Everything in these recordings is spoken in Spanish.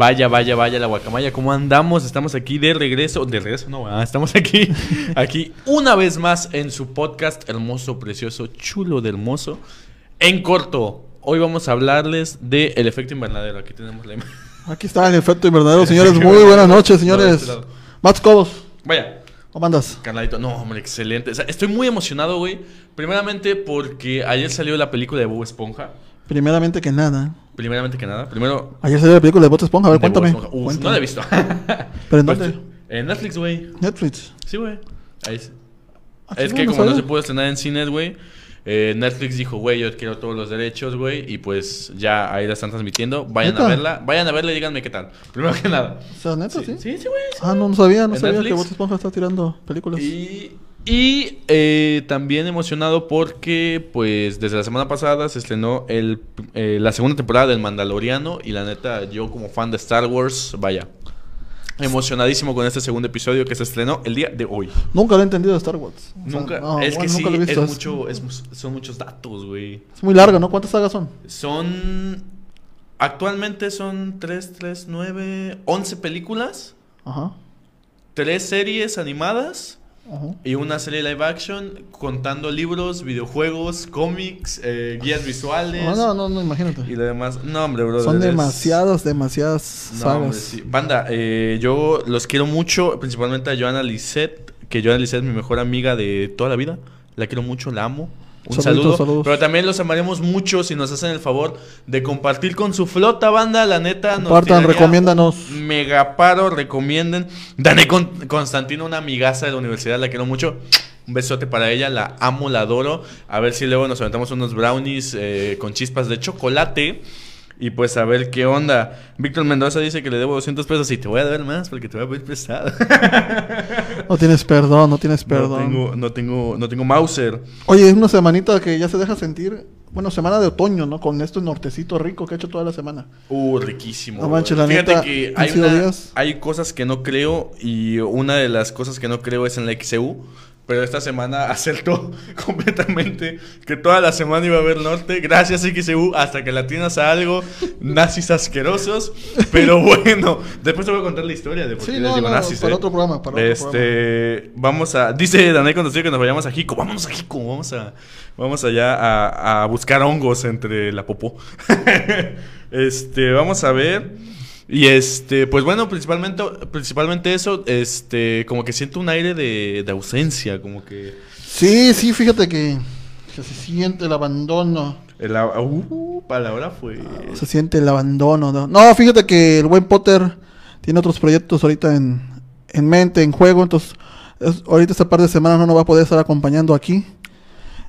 Vaya, vaya, vaya la guacamaya. ¿Cómo andamos? Estamos aquí de regreso. De regreso, no, ah, estamos aquí. Aquí una vez más en su podcast hermoso, precioso, chulo de hermoso. En corto, hoy vamos a hablarles de el efecto invernadero. Aquí tenemos la imagen. Aquí está el efecto invernadero, señores. Muy buenas noches, No, de señores. este lado. Mats Cobos, Vaya, ¿cómo andas? Carladito. No, hombre, excelente. O sea, estoy muy emocionado, güey. Primeramente porque ayer salió la película de Bob Esponja. Primeramente que nada. Primeramente que nada. Primero. Ayer salió la película de Bob Esponja. A ver, cuéntame. No la he visto. ¿Pero en Pues, dónde? En Netflix, güey. Netflix. Sí, güey. Ahí sí. Ah, Es que no como no se pudo estrenar en cines, güey, eh, Netflix dijo, güey, yo quiero todos los derechos, güey, y pues ya ahí la están transmitiendo. Vayan a verla, vayan a verla y díganme qué tal. Primero que nada. O sea, neta, sí. Sí, sí, güey. sí. Ah, no, no sabía, no ¿En sabía Netflix? que Bob Esponja está tirando películas. Y, y eh, también emocionado porque, pues, desde la semana pasada se estrenó el, eh, la segunda temporada del Mandaloriano y la neta, yo como fan de Star Wars, vaya, emocionadísimo con este segundo episodio que se estrenó el día de hoy. Nunca lo he entendido de Star Wars. O sea, Nunca, no, es que sí, es mucho, es son muchos datos, güey. Es muy larga, ¿no? ¿Cuántas sagas son? Son, actualmente son 3, 3, 9, 11 películas, Ajá. 3 series animadas Ajá. y una serie live action contando libros, videojuegos, cómics, eh, guías visuales No, no, no, no, imagínate. y lo demás. No, hombre, bro. Son demasiadas, demasiadas No, hombre, sagas. sí. Banda, eh, yo los quiero mucho, principalmente a Joana Lisette, que Joana Lisette es mi mejor amiga de toda la vida. La quiero mucho, la amo. Un Saluditos, saludo. saludos. Pero también los amaremos mucho si nos hacen el favor de compartir con su flota, banda. La neta, nos Compartan, tiraría recomiéndanos. Mega paro, recomienden. Dane con Constantino, una amigaza de la universidad, la quiero mucho. Un besote para ella, la amo, la adoro. A ver si luego nos aventamos unos brownies eh, con chispas de chocolate. Y pues a ver qué onda. Víctor Mendoza dice que le debo 200 pesos y te voy a dar más porque te voy a pedir prestado. No tienes perdón, no tienes No perdón. tengo, no tengo, no tengo Mauser. Oye, es una semanita que ya se deja sentir. Bueno, semana de otoño, ¿no? Con este nortecito rico que he hecho toda la semana. Uh, riquísimo. No manches, la Fíjate neta, que hay, una- cosas que no creo y una de las cosas que no creo es en la XEU. Pero esta semana acertó completamente que toda la semana iba a haber norte. Gracias XEU, hasta que la tienes a algo. Nazis asquerosos. Pero bueno, después te voy a contar la historia de por qué Sí, les no, digo no, nazis. para ¿eh? otro programa, para otro este, vamos a. Dice Daniel Conducir que nos vayamos a Jico. Vámonos a Jico. Vamos a. Vamos allá a, a buscar hongos entre la popó. este, vamos a ver. Y este, pues bueno, principalmente, principalmente eso, este, como que siento un aire de, de ausencia, como que. Sí, sí, fíjate que, que se siente el abandono. El, uh, palabra fue. Se siente el abandono. No, No, fíjate que el buen Potter tiene otros proyectos ahorita en, en mente, en juego. Entonces, es- ahorita esta par de semanas no nos va a poder estar acompañando aquí.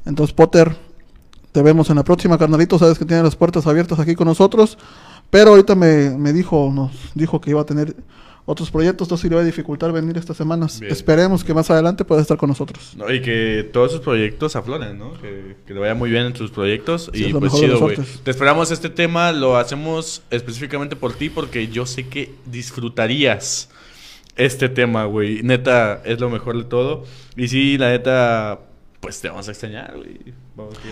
Entonces, Potter, te vemos en la próxima, carnalito. Sabes que tiene las puertas abiertas aquí con nosotros. Pero ahorita me, me dijo, nos dijo que iba a tener otros proyectos. Entonces, le va a dificultar venir estas semanas. Bien. Esperemos que más adelante pueda estar con nosotros. No, y que todos sus proyectos afloren, ¿no? Que, que le vaya muy bien en tus proyectos. Sí, y pues chido, güey. Te esperamos este tema, lo hacemos específicamente por ti porque yo sé que disfrutarías este tema, güey. Neta, es lo mejor de todo. Y sí, la neta, pues te vamos a extrañar, güey.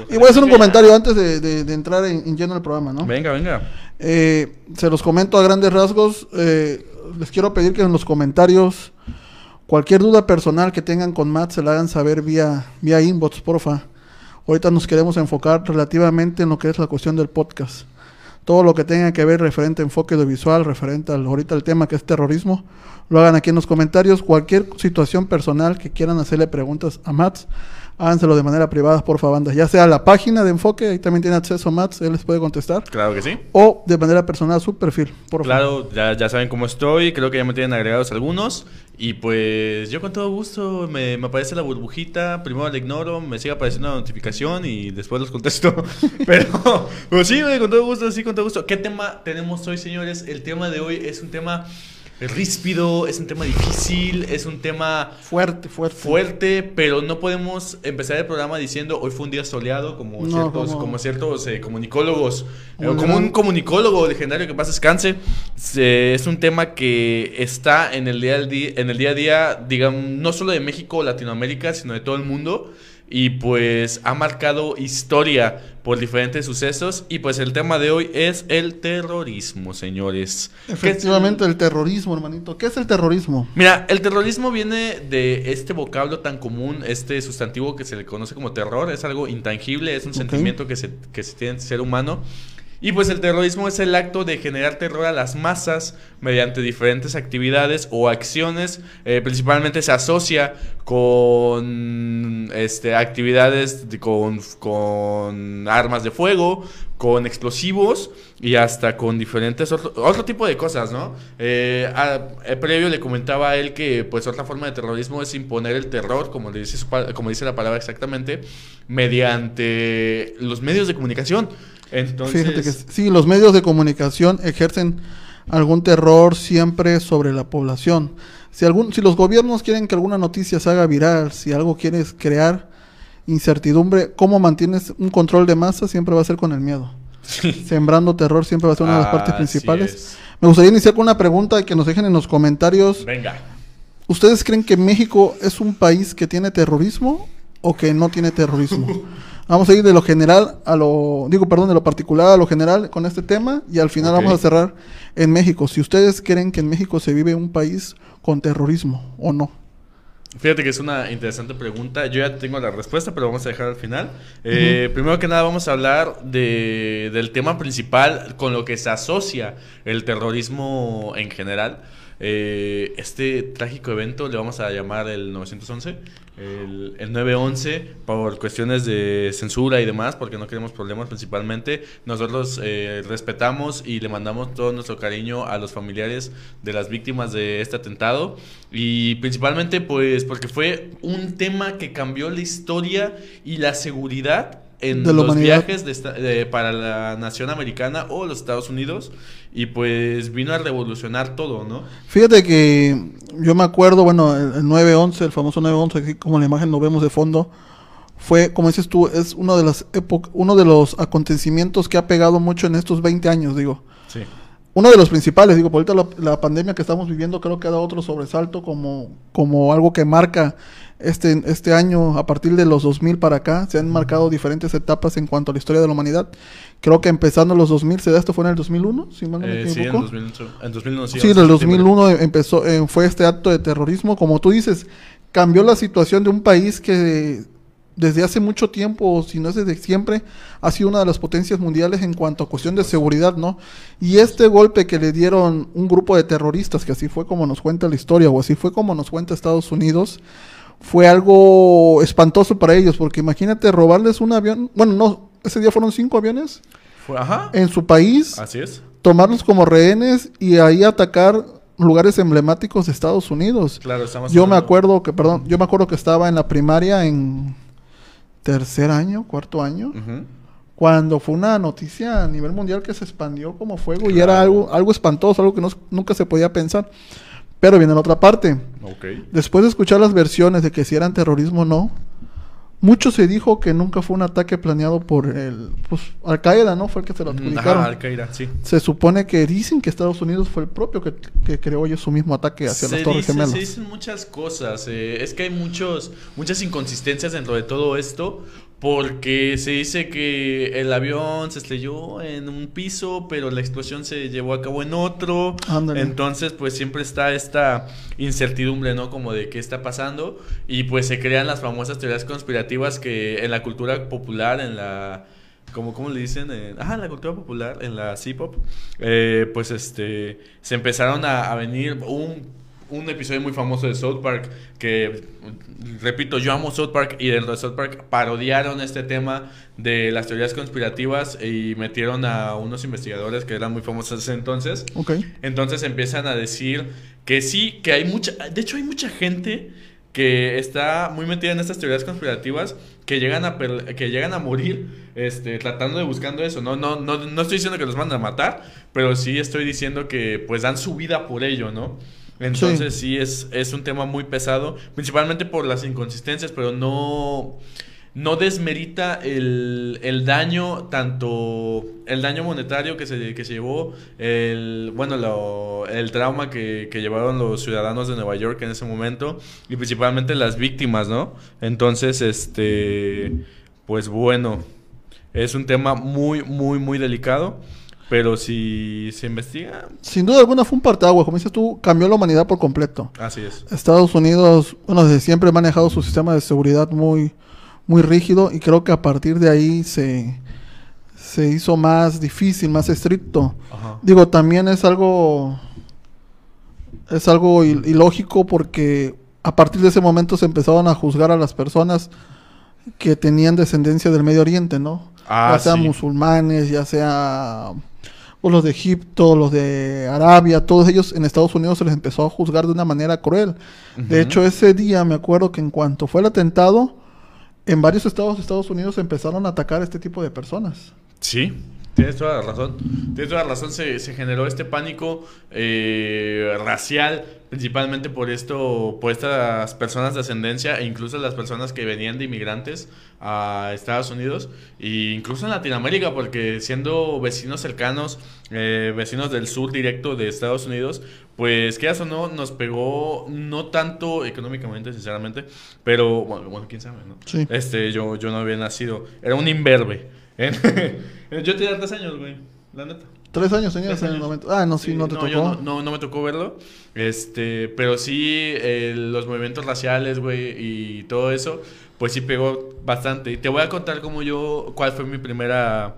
Y voy a hacer un comentario antes de, de- de entrar en, en lleno al programa, ¿no? Venga, venga. Eh, se los comento a grandes rasgos. eh, les quiero pedir que en los comentarios cualquier duda personal que tengan con Matt se la hagan saber vía, vía inbox, porfa. Ahorita nos queremos enfocar relativamente en lo que es la cuestión del podcast. Todo lo que tenga que ver referente a enfoque audiovisual, referente al, ahorita al tema que es terrorismo, lo hagan aquí en los comentarios. Cualquier situación personal que quieran hacerle preguntas a Matt, háganselo de manera privada, por favor, banda. Ya sea a la página de enfoque, ahí también tiene acceso Matt, él les puede contestar Claro que sí. o de manera personal a su perfil, por favor. Claro, ya, ya saben cómo estoy, creo que ya me tienen agregados algunos. Y pues yo con todo gusto me, me aparece la burbujita, primero la ignoro, me sigue apareciendo la notificación y después los contesto. pero, pero sí, con todo gusto, sí, con todo gusto. ¿Qué tema tenemos hoy, señores? El tema de hoy es un tema ríspido, es un tema difícil, es un tema Fuerte, fuerte. fuerte, pero no podemos empezar el programa diciendo hoy fue un día soleado, como No, ciertos, como- como ciertos eh, comunicólogos, Un eh, como un comunicólogo legendario que pasa descanse. Se- es un tema que está en el día, al día, en el día a día, digamos, no solo de México o Latinoamérica, sino de todo el mundo. Y pues ha marcado historia por diferentes sucesos y pues el tema de hoy es el terrorismo, señores. Efectivamente, el terrorismo, hermanito. ¿Qué es el terrorismo? Mira, el terrorismo viene de este vocablo tan común, este sustantivo que se le conoce como terror, es algo intangible, es un sentimiento que se, que se tiene en ser humano y pues el terrorismo es el acto de generar terror a las masas mediante diferentes actividades o acciones. Eh, principalmente se asocia con este, actividades con, con, armas de fuego, con explosivos y hasta con diferentes otro, tipo de cosas, ¿no? Eh, eh, previo le comentaba a él que pues otra forma de terrorismo es imponer el terror, como, dice, como dice la palabra exactamente, mediante los medios de comunicación. Entonces... Fíjate que sí, los medios de comunicación ejercen algún terror siempre sobre la población. Si, algún, si los gobiernos quieren que alguna noticia se haga viral, si algo quieres crear incertidumbre, ¿cómo mantienes un control de masa? Siempre va a ser con el miedo. Sembrando terror siempre va a ser una de las partes principales. Me gustaría iniciar con una pregunta que nos dejen en los comentarios. Venga. ¿Ustedes creen que México es un país que tiene terrorismo o que no tiene terrorismo? Vamos a ir de lo general a lo, digo, perdón, de lo particular a lo general con este tema y al final vamos a cerrar en México. Si ustedes creen que en México se vive un país con terrorismo o no. Fíjate que es una interesante pregunta. Yo ya tengo la respuesta, pero vamos a dejar al final. Eh, primero que nada, vamos a hablar de, del tema principal con lo que se asocia el terrorismo en general. Eh, este trágico evento le vamos a llamar el 911, el, el 911 por cuestiones de censura y demás, porque no queremos problemas principalmente. Nosotros eh, respetamos y le mandamos todo nuestro cariño a los familiares de las víctimas de este atentado. Y principalmente pues porque fue un tema que cambió la historia y la seguridad en los viajes para la nación americana o los Estados Unidos y pues vino a revolucionar todo, ¿no? Fíjate que yo me acuerdo, bueno, el, 911, el famoso 911, aquí como la imagen lo vemos de fondo, fue, como dices tú, es uno de las uno de los acontecimientos que ha pegado mucho en estos 20 años, digo. Sí. Uno de los principales, digo, por ahorita la, la pandemia que estamos viviendo creo que ha dado otro sobresalto como, como algo que marca este, este año, a partir de los 2000 para acá, se han marcado diferentes etapas en cuanto a la historia de la humanidad. Creo que empezando los 2000, ¿se da esto fue en el 2001? Si mal no me eh, sí, en, 2001, sí. en el 2001 empezó, eh, fue este acto de terrorismo. Como tú dices, cambió la situación de un país que desde hace mucho tiempo, si no es desde siempre, ha sido una de las potencias mundiales en cuanto a cuestión de seguridad, ¿no? Y este golpe que le dieron un grupo de terroristas, que así fue como nos cuenta la historia, o así fue como nos cuenta Estados Unidos, fue algo espantoso para ellos, porque imagínate robarles un avión, bueno, no, ese día fueron cinco aviones Ajá. en su país, así es, tomarlos como rehenes y ahí atacar lugares emblemáticos de Estados Unidos. Claro, yo me acuerdo que, perdón, yo me acuerdo que estaba en la primaria en tercer año, cuarto año. Cuando fue una noticia a nivel mundial que se expandió como fuego y era algo, algo espantoso, algo que no, nunca se podía pensar. Pero viene la otra parte. Después de escuchar las versiones de que si eran terrorismo o no, mucho se dijo que nunca fue un ataque planeado por el pues, Al Qaeda, ¿no? Fue el que se lo adjudicaron. Al Qaeda, sí. Se supone que dicen que Estados Unidos fue el propio que, que creó ellos su mismo ataque hacia las Torres Gemelas. Se dicen muchas cosas. Eh, es que hay muchos, muchas inconsistencias dentro de todo esto. Porque se dice que el avión se estrelló en un piso, pero la explosión se llevó a cabo en otro. Entonces, pues siempre está esta incertidumbre, ¿no? Como de qué está pasando. Y pues se crean las famosas teorías conspirativas que en la cultura popular, en la como ¿cómo le dicen, en, ah, la cultura popular, en la C-pop, eh, pues este, se empezaron a, a venir un un episodio muy famoso de South Park que, repito, yo amo South Park y dentro de South Park parodiaron este tema de las teorías conspirativas y metieron a unos investigadores que eran muy famosos entonces. Entonces empiezan a decir que sí, que hay mucha, de hecho hay mucha gente que está muy metida en estas teorías conspirativas que llegan a que llegan a morir este tratando de buscando eso. No no no no estoy diciendo que los mandan a matar pero sí estoy diciendo que pues dan su vida por ello no entonces sí, es, es un tema muy pesado, principalmente por las inconsistencias, pero no, no desmerita el, el daño, tanto el daño monetario que se, que se llevó, el, bueno, lo- el trauma que, que llevaron los ciudadanos de Nueva York en ese momento y principalmente las víctimas, ¿no? Entonces, este, pues bueno, es un tema muy, muy, muy delicado, pero si se investiga, Sin duda alguna fue un parteaguas, como dices tú, cambió la humanidad por completo. así es. Estados Unidos, bueno, desde siempre ha manejado su sistema de seguridad muy, muy rígido y creo que a partir de ahí se, se hizo más difícil, más estricto. Ajá. Digo, también es algo es algo il- ilógico porque a partir de ese momento se empezaron a juzgar a las personas que tenían descendencia del Medio Oriente, ¿no? Ah, ya sean sí. musulmanes, ya sea pues, los de Egipto, los de Arabia, todos ellos en Estados Unidos se les empezó a juzgar de una manera cruel. De hecho, ese día me acuerdo que en cuanto fue el atentado, en varios estados de Estados Unidos empezaron a atacar a este tipo de personas. Sí, tienes toda la razón. Tienes toda la razón. Se, se generó este pánico eh, racial, principalmente por esto, por estas personas de ascendencia e incluso las personas que venían de inmigrantes a Estados Unidos e incluso en Latinoamérica, porque siendo vecinos cercanos, eh, vecinos del sur directo de Estados Unidos, pues que o no, nos pegó no tanto económicamente, sinceramente, pero bueno, bueno, quién sabe, ¿no? Sí. Este, yo, yo no había nacido. Era un imberbe. yo tenía tres años, güey. La neta. Tres años tenías Tres en el momento. Ah, no, sí, no te yo tocó. no, no, no me tocó verlo. Este, pero sí, eh, los movimientos raciales, güey, y todo eso, pues sí pegó bastante. Y te voy a contar cómo yo, cuál fue mi primera,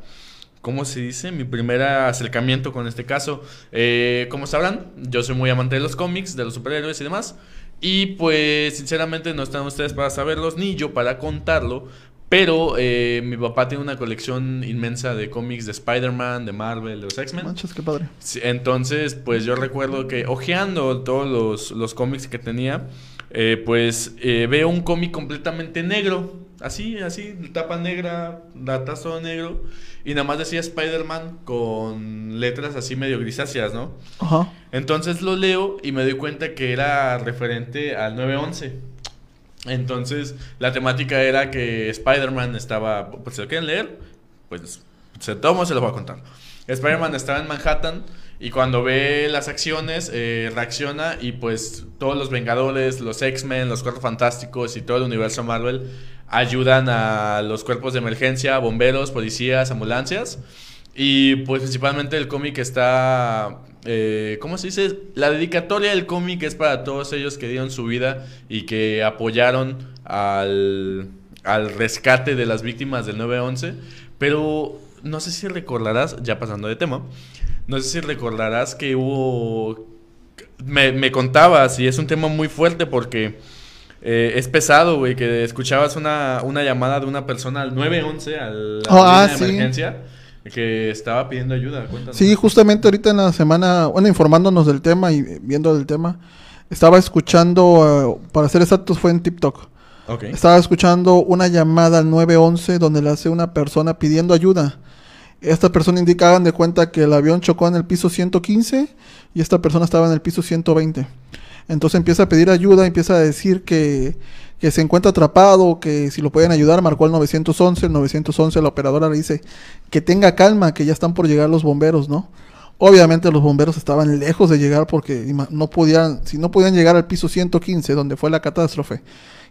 ¿cómo se dice? Mi primer acercamiento con este caso. Eh, como sabrán, yo soy muy amante de los cómics, de los superhéroes y demás. Y pues, sinceramente, no están ustedes para saberlos, ni yo para contarlo. Pero eh, mi papá tiene una colección inmensa de cómics de Spider-Man, de Marvel, de los X-Men. Manches, qué padre. Entonces, pues yo recuerdo que ojeando todos los, los cómics que tenía, eh, pues eh, veo un cómic completamente negro, así, así, tapa negra, datazo negro, y nada más decía Spider-Man con letras así medio grisáceas, ¿no? Ajá. Entonces lo leo y me doy cuenta que era referente al 911. Entonces, la temática era que Spider-Man estaba, pues si lo quieren leer, pues se tomo, se lo voy a contar. Spider-Man estaba en Manhattan y cuando ve las acciones eh, reacciona y pues todos los Vengadores, los X-Men, los Cuatro Fantásticos y todo el universo Marvel ayudan a los cuerpos de emergencia, bomberos, policías, ambulancias. Y pues principalmente el cómic está, eh, ¿cómo se dice? La dedicatoria del cómic es para todos ellos que dieron su vida y que apoyaron al, al rescate de las víctimas del 9-11. Pero no sé si recordarás, ya pasando de tema, no sé si recordarás que hubo... Me, me contabas y es un tema muy fuerte porque... Eh, es pesado, güey, que escuchabas una, una llamada de una persona al 911, a la Oh, ah, de sí. emergencia, que estaba pidiendo ayuda. Cuéntanos. Sí, justamente ahorita en la semana, bueno, informándonos del tema y viendo el tema, estaba escuchando, eh, para ser exactos, fue en TikTok. Ok. Estaba escuchando una llamada al 911 donde le hace una persona pidiendo ayuda. Esta persona indicaban de cuenta que el avión chocó en el piso 115 y esta persona estaba en el piso 120. Entonces empieza a pedir ayuda, empieza a decir que, que se encuentra atrapado, que si lo pueden ayudar, marcó el 911, el 911 la operadora le dice que tenga calma, que ya están por llegar los bomberos, ¿no? Obviamente los bomberos estaban lejos de llegar porque no podían, si no podían llegar al piso 115 donde fue la catástrofe,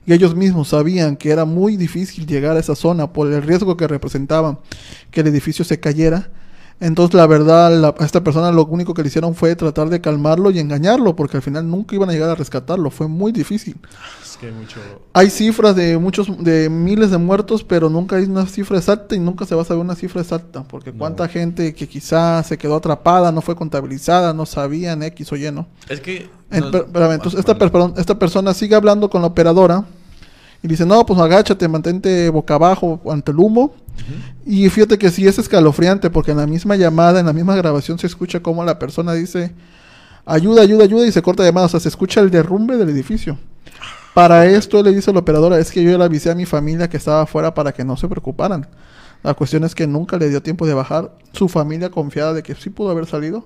y ellos mismos sabían que era muy difícil llegar a esa zona por el riesgo que representaba que el edificio se cayera. Entonces, la verdad, la- a esta persona lo único que le hicieron fue tratar de calmarlo y engañarlo, porque al final nunca iban a llegar a rescatarlo. Fue muy difícil. Es que hay mucho. Hay cifras de muchos, de miles de muertos, pero nunca hay una cifra exacta y nunca se va a saber una cifra exacta, porque No. cuánta gente que quizás se quedó atrapada, no fue contabilizada, no sabían X o Y, ¿no? Es que. En- no- per- espérame, entonces Ah, esta, vale. per- perdón, esta persona sigue hablando con la operadora y dice, no, pues agáchate, mantente boca abajo ante el humo. Y fíjate que sí es escalofriante porque en la misma llamada, en la misma grabación se escucha como la persona dice, ayuda, ayuda, ayuda y se corta llamada, o sea, se escucha el derrumbe del edificio. Para esto le dice la operadora, es que yo le avisé a mi familia que estaba afuera para que no se preocuparan. La cuestión es que nunca le dio tiempo de bajar. Su familia confiada de que sí pudo haber salido,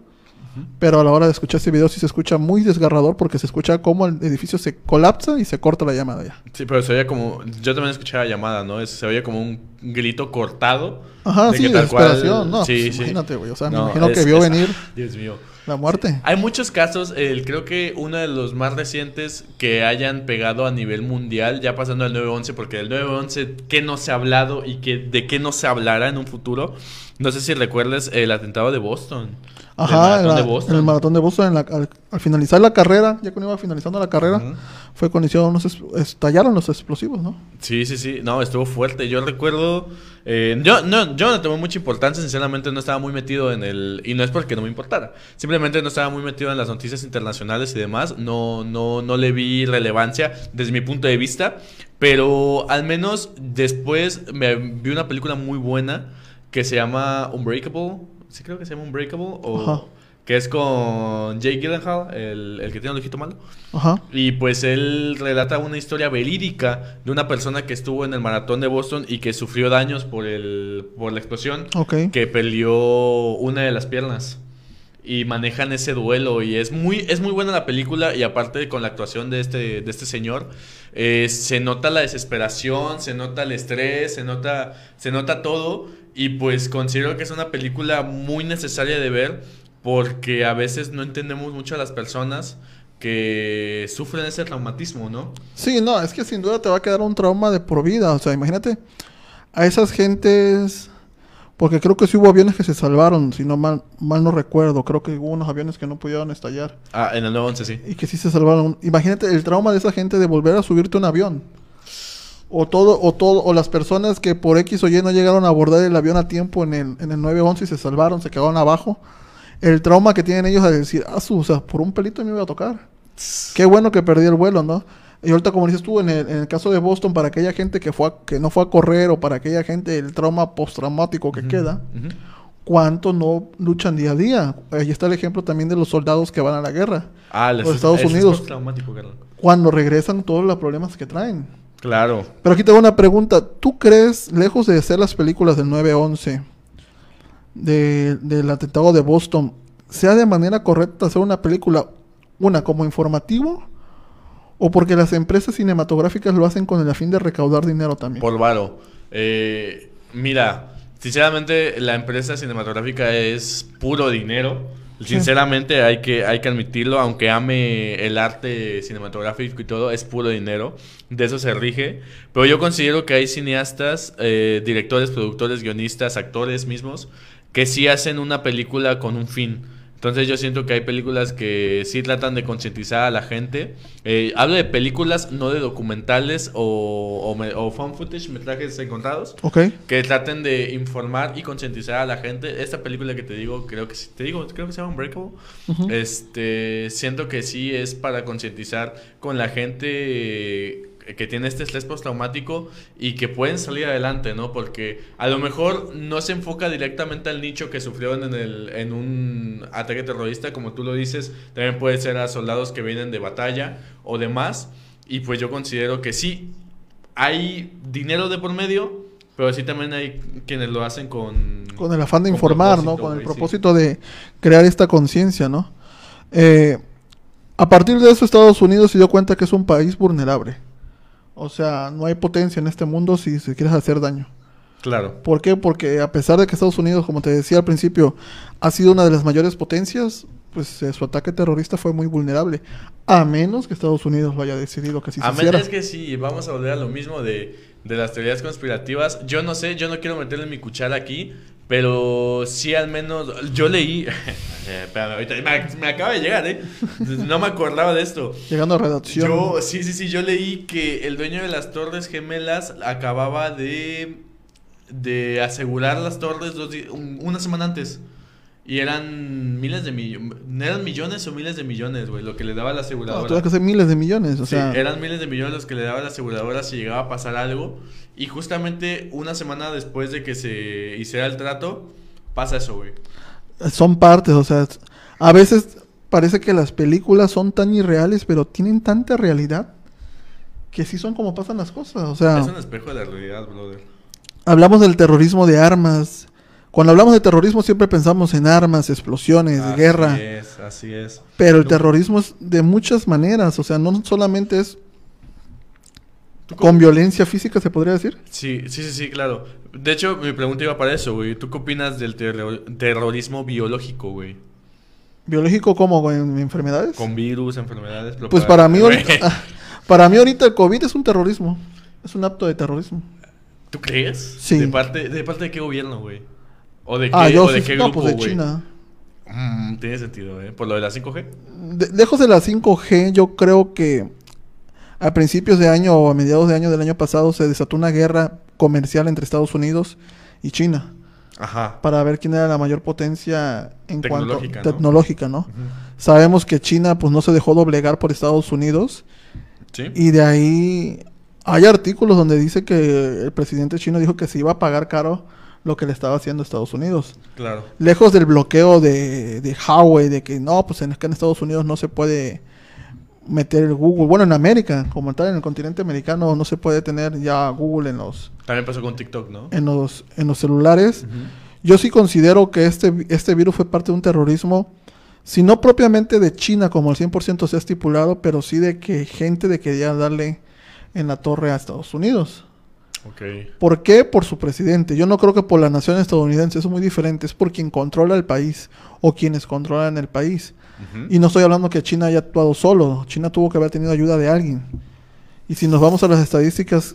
Pero a la hora de escuchar este video sí se escucha muy desgarrador porque se escucha como el edificio se colapsa y se corta la llamada ya. Sí, pero se oía como. Yo también escuchaba la llamada, ¿no? Es- se oía como un grito cortado. Ajá, de sí, que tal cual- desesperación. No, sí, pues, sí. imagínate, güey. O sea, me No, imagino es- que vio es- venir Dios mío. la muerte. Hay muchos casos, el- creo que uno de los más recientes que hayan pegado a nivel mundial, ya pasando al 9-11, porque del 9-11, ¿qué no se ha hablado y qué, de qué no se hablará en un futuro? No sé si recuerdes el atentado de Boston. Ajá, maratón la- de Boston. en el maratón de Boston, en la- al, al finalizar la carrera, ya cuando iba finalizando la carrera, fue cuando hicieron unos es- estallaron los explosivos, ¿no? Sí, sí, sí. No, estuvo fuerte. Yo recuerdo. eh, yo, no, yo no tomé mucha importancia, sinceramente no estaba muy metido en el. Y no es porque no me importara. Simplemente no estaba muy metido en las noticias internacionales y demás. No, no, no le vi relevancia desde mi punto de vista. Pero al menos después me vi una película muy buena que se llama Unbreakable. Sí, creo que se llama Unbreakable. O, Ajá. Que es con Jake Gyllenhaal, el, el que tiene el ojito malo. Ajá. Y pues él relata una historia verídica de una persona que estuvo en el maratón de Boston y que sufrió daños por, el, por la explosión, que perdió una de las piernas. Y manejan ese duelo y es muy, es muy buena la película y aparte con la actuación de este, de este señor, eh, se nota la desesperación, se nota el estrés, se nota, se nota todo y pues considero que es una película muy necesaria de ver porque a veces no entendemos mucho a las personas que sufren ese traumatismo, ¿no? Sí, no, es que sin duda te va a quedar un trauma de por vida. O sea, imagínate a esas gentes. Porque creo que sí hubo aviones que se salvaron, si no mal, mal no recuerdo. Creo que hubo unos aviones que no pudieron estallar. Ah, en el 911 sí. Y que sí se salvaron. Imagínate el trauma de esa gente de volver a subirte un avión. O todo, o todo, o las personas que por X o Y no llegaron a abordar el avión a tiempo en el, en el 911 y se salvaron, se quedaron abajo. El trauma que tienen ellos a decir, ah, su, o sea, por un pelito me iba a tocar. Qué bueno que perdí el vuelo, ¿no? Y ahorita, como dices tú, en el, en el caso de Boston, para aquella gente que fue a- que no fue a correr o para aquella gente el trauma postraumático que queda, Ujú. ¿cuántos no luchan día a día? Ahí está el ejemplo también de los soldados que van a la guerra. Ah, Los Estados es Unidos. postraumático, Carlos. Cuando regresan, todos los problemas que traen. Claro. Pero aquí tengo una pregunta. ¿Tú crees, lejos de hacer las películas del 9-11, de- del atentado de Boston, sea de manera correcta hacer una película, una como informativo? ¿O porque las empresas cinematográficas lo hacen con el fin de recaudar dinero también? Por varo. Eh, mira, sinceramente la empresa cinematográfica es puro dinero. Sinceramente hay que, hay que admitirlo, aunque ame el arte cinematográfico y todo, es puro dinero. De eso se rige. Pero yo considero que hay cineastas, eh, directores, productores, guionistas, actores mismos, que sí hacen una película con un fin. Entonces yo siento que hay películas que sí tratan de concientizar a la gente. Eh, hablo de películas, no de documentales o, o, found footage, metrajes encontrados, ¿Ok? que traten de informar y concientizar a la gente. Esta película que te digo, creo que te digo, creo que se llama Unbreakable. Ujú. Este, siento que sí es para concientizar con la gente que tiene este estrés postraumático y que pueden salir adelante, ¿no? Porque a lo mejor no se enfoca directamente al nicho que sufrieron en, el, en un ataque terrorista, como tú lo dices, también puede ser a soldados que vienen de batalla o demás. Y pues yo considero que sí, hay dinero de por medio, pero sí también hay quienes lo hacen con... Con el afán de informar, ¿no? Con el sí. propósito de crear esta conciencia, ¿no? Eh, a partir de eso, Estados Unidos se dio cuenta que es un país vulnerable. O sea, no hay potencia en este mundo si se quieres hacer daño. Claro. ¿Por qué? Porque a pesar de que Estados Unidos, como te decía al principio, ha sido una de las mayores potencias, pues eh, su ataque terrorista fue muy vulnerable. A menos que Estados Unidos lo haya decidido que se a menos hiciera. que sí, vamos a volver a lo mismo de, de las teorías conspirativas. Yo no sé, yo no quiero meterle mi cuchara aquí, pero sí al menos yo leí... Eh, espérame, ahorita me, me acaba de llegar, ¿eh? No me acordaba de esto. Llegando a redacción. Yo, sí, sí, sí, yo leí que el dueño de las Torres Gemelas acababa de, de asegurar las torres dos un- una semana antes. Y eran miles de millones, eran millones o miles de millones, güey, lo que le daba la No, aseguradora. tuvo que ser miles de millones. O Sí, sea, eran miles de millones los que le daba la aseguradora si llegaba a pasar algo. Y justamente una semana después de que se hiciera el trato, pasa eso, güey. son partes. O sea, a veces parece que las películas son tan irreales, pero tienen tanta realidad que sí son como pasan las cosas. O sea, Es un espejo de la realidad, brother. hablamos del terrorismo de armas. Cuando hablamos de terrorismo siempre pensamos en armas, explosiones, Así guerra. es, así es. Pero el terrorismo es de muchas maneras. O sea, no solamente es ¿Tú con violencia física, se podría decir. Sí, sí, sí, sí, claro. De hecho, mi pregunta iba para eso, güey. ¿Tú qué opinas del terro- terrorismo biológico, güey? ¿Biológico como güey, en enfermedades? Con virus, enfermedades. Pues para mí, ahorita, ah, para mí ahorita el COVID es un terrorismo. Es un acto de terrorismo. ¿Tú crees? Sí. ¿De parte de, parte de qué gobierno, güey? ¿O de qué, Ah, yo o de sí, qué no, grupo, pues de? China. Mm, tiene sentido, ¿eh? ¿Por lo de la 5G? De- lejos de la 5G, yo creo que a principios de año o a mediados de año del año pasado se desató una guerra comercial entre Estados Unidos y China Ajá. para ver quién era la mayor potencia en cuanto Tecnológica, ¿no? tecnológica, ¿no? Sabemos que China pues no se dejó doblegar por Estados Unidos ¿Sí? y de ahí hay artículos donde dice que el presidente chino dijo que se iba a pagar caro lo que le estaba haciendo Estados Unidos. Claro. Lejos del bloqueo de, de Huawei, de que no, pues en, acá en Estados Unidos no se puede meter Google. Bueno, en América, como tal, en el continente americano, no se puede tener ya Google en los, También pasó con TikTok, ¿no? en los, en los celulares. Yo sí considero que este, este virus fue parte de un terrorismo, si no propiamente de China, como el 100% se ha estipulado, pero sí de que gente de quería darle en la torre a Estados Unidos. ¿Por qué? Por su presidente. Yo no creo que por la nación estadounidense, eso es muy diferente. Es por quien controla el país o quienes controlan el país. Y no estoy hablando que China haya actuado solo. China tuvo que haber tenido ayuda de alguien. Y si nos vamos a las estadísticas,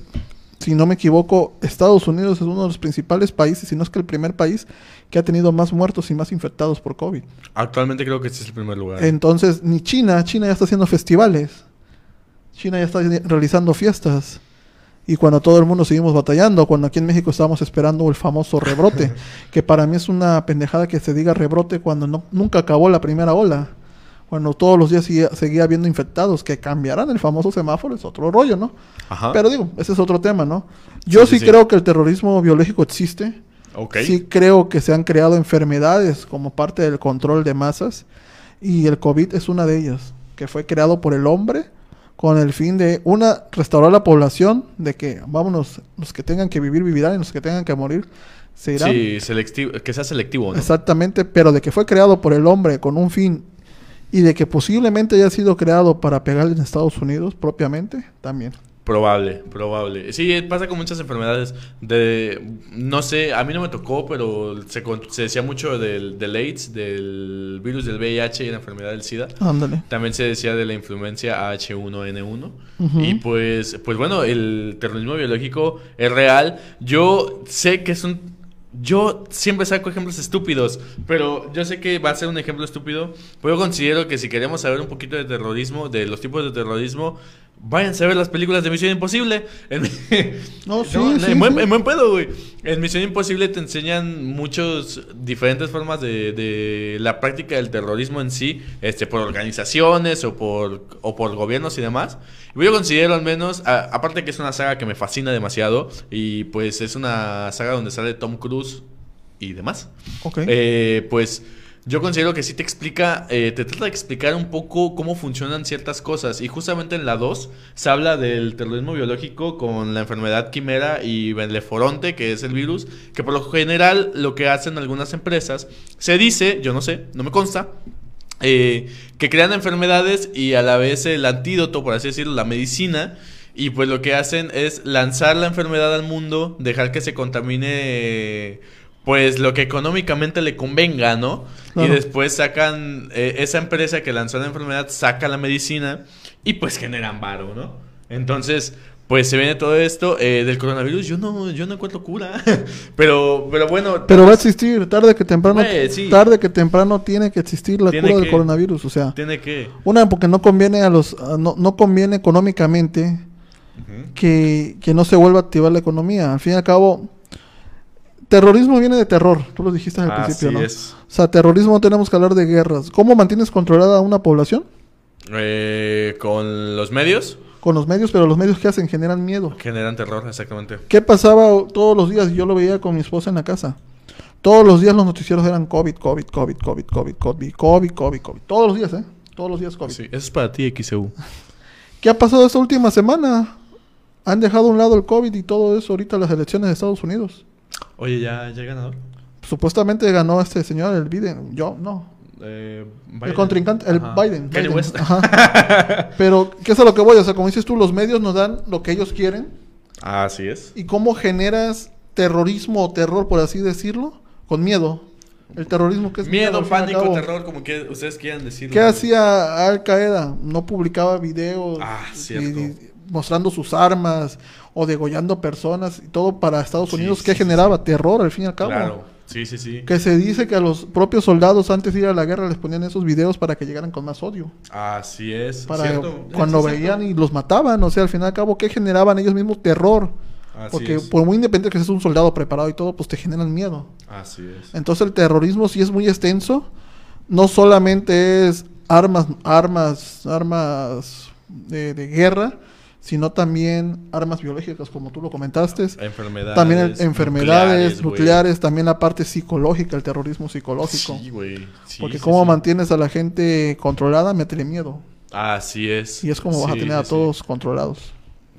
si no me equivoco, Estados Unidos es uno de los principales países, si no es que el primer país que ha tenido más muertos y más infectados por COVID. Actualmente creo que este es el primer lugar. Entonces, ni China, China ya está haciendo festivales. China ya está realizando fiestas. Y cuando todo el mundo seguimos batallando, cuando aquí en México estábamos esperando el famoso rebrote, que para mí es una pendejada que se diga rebrote cuando no, nunca acabó la primera ola. Cuando todos los días seguía, seguía habiendo infectados, que cambiarán el famoso semáforo es otro rollo, ¿no? Ajá. Pero digo, ese es otro tema, ¿no? Yo Sí, sí, sí, sí. creo que el terrorismo biológico existe. ok. Sí creo que se han creado enfermedades como parte del control de masas y el COVID es una de ellas, que fue creado por el hombre con el fin de, una, restaurar la población, de que, vámonos, los que tengan que vivir vivirán y los que tengan que morir se irán. Sí, selectivo, que sea selectivo, ¿no? Exactamente, pero de que fue creado por el hombre con un fin y de que posiblemente haya sido creado para pegarle en Estados Unidos propiamente, también. Probable, probable. Sí, pasa con muchas enfermedades. De, no sé, a mí no me tocó, pero se, se decía mucho del, del AIDS, del virus del VIH y la enfermedad del SIDA. Ándale. También se decía de la influencia H1N1. Ujú. Y pues, pues bueno, el terrorismo biológico es real. Yo sé que es un... Yo siempre saco ejemplos estúpidos, pero yo sé que va a ser un ejemplo estúpido. Pero yo considero que si queremos saber un poquito de terrorismo, de los tipos de terrorismo, váyanse a ver las películas de Misión Imposible. En, No, sí, No, sí, en, buen, en buen pedo, güey. En Misión Imposible te enseñan muchos diferentes formas de, de la práctica del terrorismo en sí, este, por organizaciones o por, o por gobiernos y demás. Yo considero al menos, a- aparte que es una saga que me fascina demasiado, y pues es una saga donde sale Tom Cruise y demás. Ok. Eh, pues yo considero que sí te explica, eh, te trata de explicar un poco cómo funcionan ciertas cosas. Y justamente en la 2 se habla del terrorismo biológico con la enfermedad quimera y Benleforonte, que es el virus, que por lo general lo que hacen algunas empresas, se dice, yo no sé, no me consta, eh, que crean enfermedades y a la vez el antídoto, por así decirlo, la medicina. Y pues lo que hacen es lanzar la enfermedad al mundo, dejar que se contamine pues lo que económicamente le convenga, ¿no? Claro. Y después sacan, eh, esa empresa que lanzó la enfermedad saca la medicina y pues generan varo, ¿no? Entonces, pues se viene todo esto eh, del coronavirus. Yo no, yo no encuentro cura, pero, pero bueno. Pero va a existir, tarde que temprano, sí. tarde que temprano tiene que existir la Tiene cura del coronavirus, o sea, Tiene que. una porque no conviene a los, no, no conviene económicamente que, que no se vuelva a activar la economía. Al fin y al cabo, terrorismo viene de terror, tú lo dijiste al Así principio, ¿no? es. O sea, terrorismo no tenemos que hablar de guerras. ¿Cómo mantienes controlada a una población? Eh, con los medios Con los medios, pero los medios que hacen generan miedo. generan terror, exactamente. ¿Qué pasaba todos los días? Yo lo veía con mi esposa en la casa. Todos los días los noticieros eran COVID, COVID, COVID, COVID, COVID, COVID, COVID, COVID, COVID. Todos los días, ¿eh? Todos los días COVID. Sí, eso es para ti, XEU. ¿Qué ha pasado esta última semana? Han dejado a un lado el COVID y todo eso ahorita las elecciones de Estados Unidos. Oye, ya, ya hay ganador. supuestamente ganó este señor, el Biden. Yo, no. Eh, El Biden. contrincante, el Ajá. Biden. Kanye Biden, West. ajá. Pero, ¿qué es a lo que voy? O sea, como dices tú, los medios nos dan lo que ellos quieren. Así es. ¿Y cómo generas terrorismo o terror, por así decirlo? Con miedo. El terrorismo que es Miedo, al pánico, cabo. terror, como que ustedes quieran decirlo. ¿Qué hacía Al Qaeda? No publicaba videos Ah, y- y mostrando sus armas o degollando personas y todo para Estados Unidos. sí, ¿Qué sí, generaba? Terror, al fin y al cabo. Claro. Sí, sí, sí. Que se dice que a los propios soldados antes de ir a la guerra les ponían esos videos para que llegaran con más odio. Así es. Para Cierto. cuando cierto. veían y los mataban. O sea, al fin y al cabo, ¿qué generaban ellos mismos? Terror. Así Porque es. por muy independiente que seas un soldado preparado y todo, pues te generan miedo. Así es. Entonces el terrorismo sí es muy extenso. No solamente es armas, armas, armas de, de guerra, sino también armas biológicas, como tú lo comentaste. Enfermedades. También el- enfermedades nucleares, también la parte psicológica, el terrorismo psicológico. Sí, güey. Sí, Porque sí, cómo mantienes a la gente controlada, métele miedo. Así es. Y es como vas a tener a todos controlados.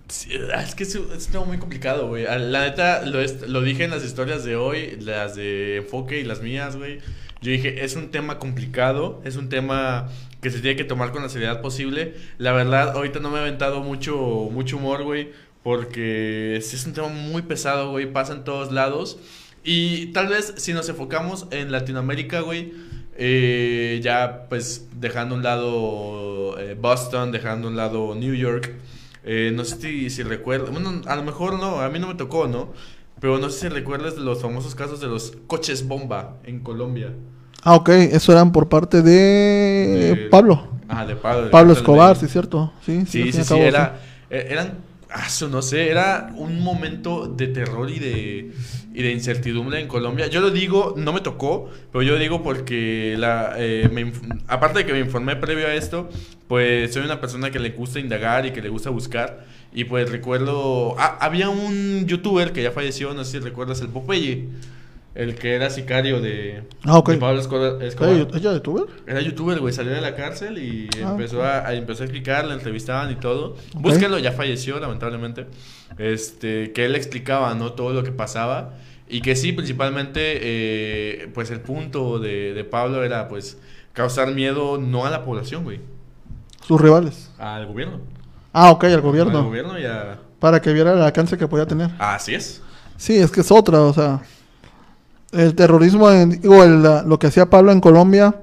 Es que es, es un tema muy complicado, güey. A- La neta, lo dije en las historias de hoy, las de enfoque y las mías, güey. Yo dije, es un tema complicado, es un tema que se tiene que tomar con la seriedad posible. La verdad, ahorita no me he aventado mucho, mucho humor, güey, porque es un tema muy pesado, güey. Pasa en todos lados. Y tal vez si nos enfocamos en Latinoamérica, güey, eh, ya pues dejando un lado eh, Boston, dejando un lado New York, eh, no sé si, si recuerdas, bueno, a lo mejor no, a mí no me tocó, ¿no? Pero no sé si recuerdas los famosos casos de los coches bomba en Colombia. Ah, ok, eso eran por parte de, Pablo. Ah, de Pablo. Pablo Escobar, de- sí, cierto. Sí, Sí, sí, sí, cabo, era, eh, eran, no sé, era un momento de terror y de, y de incertidumbre en Colombia. Yo lo digo, no me tocó, pero yo lo digo porque, la, eh, me aparte de que me informé previo a esto, pues soy una persona que le gusta indagar y que le gusta buscar. Y pues recuerdo, ah, había un youtuber que ya falleció, no sé si recuerdas, el Popeye, el que era sicario de, Ah, ok. de Pablo Escobar. Escobar. ¿Ella ella de youtuber? Era youtuber, güey, salió de la cárcel y Ah, empezó, a, a- empezó a explicar, le entrevistaban y todo. Ok. Búsquenlo, ya falleció, lamentablemente. Este, que él explicaba, ¿no? Todo lo que pasaba. Y que sí, principalmente, eh, pues el punto de, de Pablo era, pues, causar miedo no a la población, güey, Sus rivales. al gobierno. Ah, ok, al gobierno. Al gobierno y a... Para que viera el alcance que podía tener. Así es. Sí, es que es otra, o sea. El terrorismo, en- el- la- lo que hacía Pablo en Colombia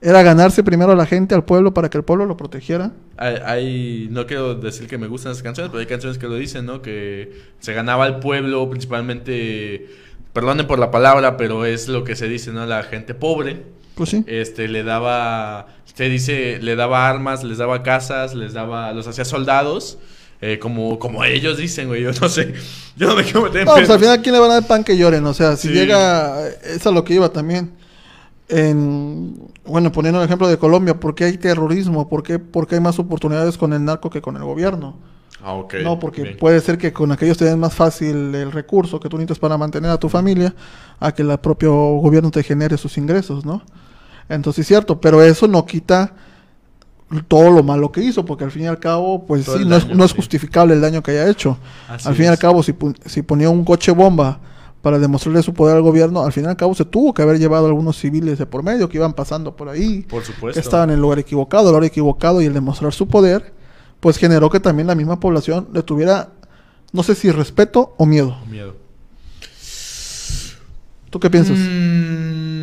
era ganarse primero a la gente, al pueblo, para que el pueblo lo protegiera. Hay, hay- no quiero decir que me gustan esas canciones, pero hay canciones que lo dicen, ¿no? Que se ganaba al pueblo, principalmente, perdonen por la palabra, pero es lo que se dice, ¿no? La gente pobre, Pues sí. este, le daba, se dice, le daba armas, les daba casas, les daba, los hacía soldados, eh, como, como ellos dicen, güey, yo no sé, yo no me quiero meter en No, pues al final, ¿quién le van a dar pan que lloren? O sea, si Sí. llega. Es a lo que iba también. En, bueno, poniendo el ejemplo de Colombia, ¿por qué hay terrorismo? ¿Por qué, por qué hay más oportunidades con el narco que con el gobierno? Ah, ok. no, porque bien. puede ser que con aquellos te den más fácil el recurso que tú necesitas para mantener a tu familia, a que el propio gobierno te genere sus ingresos, ¿no? Entonces, es cierto, pero eso no quita todo lo malo que hizo, porque al fin y al cabo, pues Todo sí, no es, no es justificable el daño que haya hecho. Así al fin y al cabo, si, si ponía un coche bomba para demostrarle su poder al gobierno, al fin y al cabo se tuvo que haber llevado a algunos civiles de por medio que iban pasando por ahí, Por supuesto. que estaban en el lugar equivocado, el hora equivocado, y el demostrar su poder, pues generó que también la misma población le tuviera, no sé si respeto o miedo. Miedo. ¿Tú qué piensas? Mm,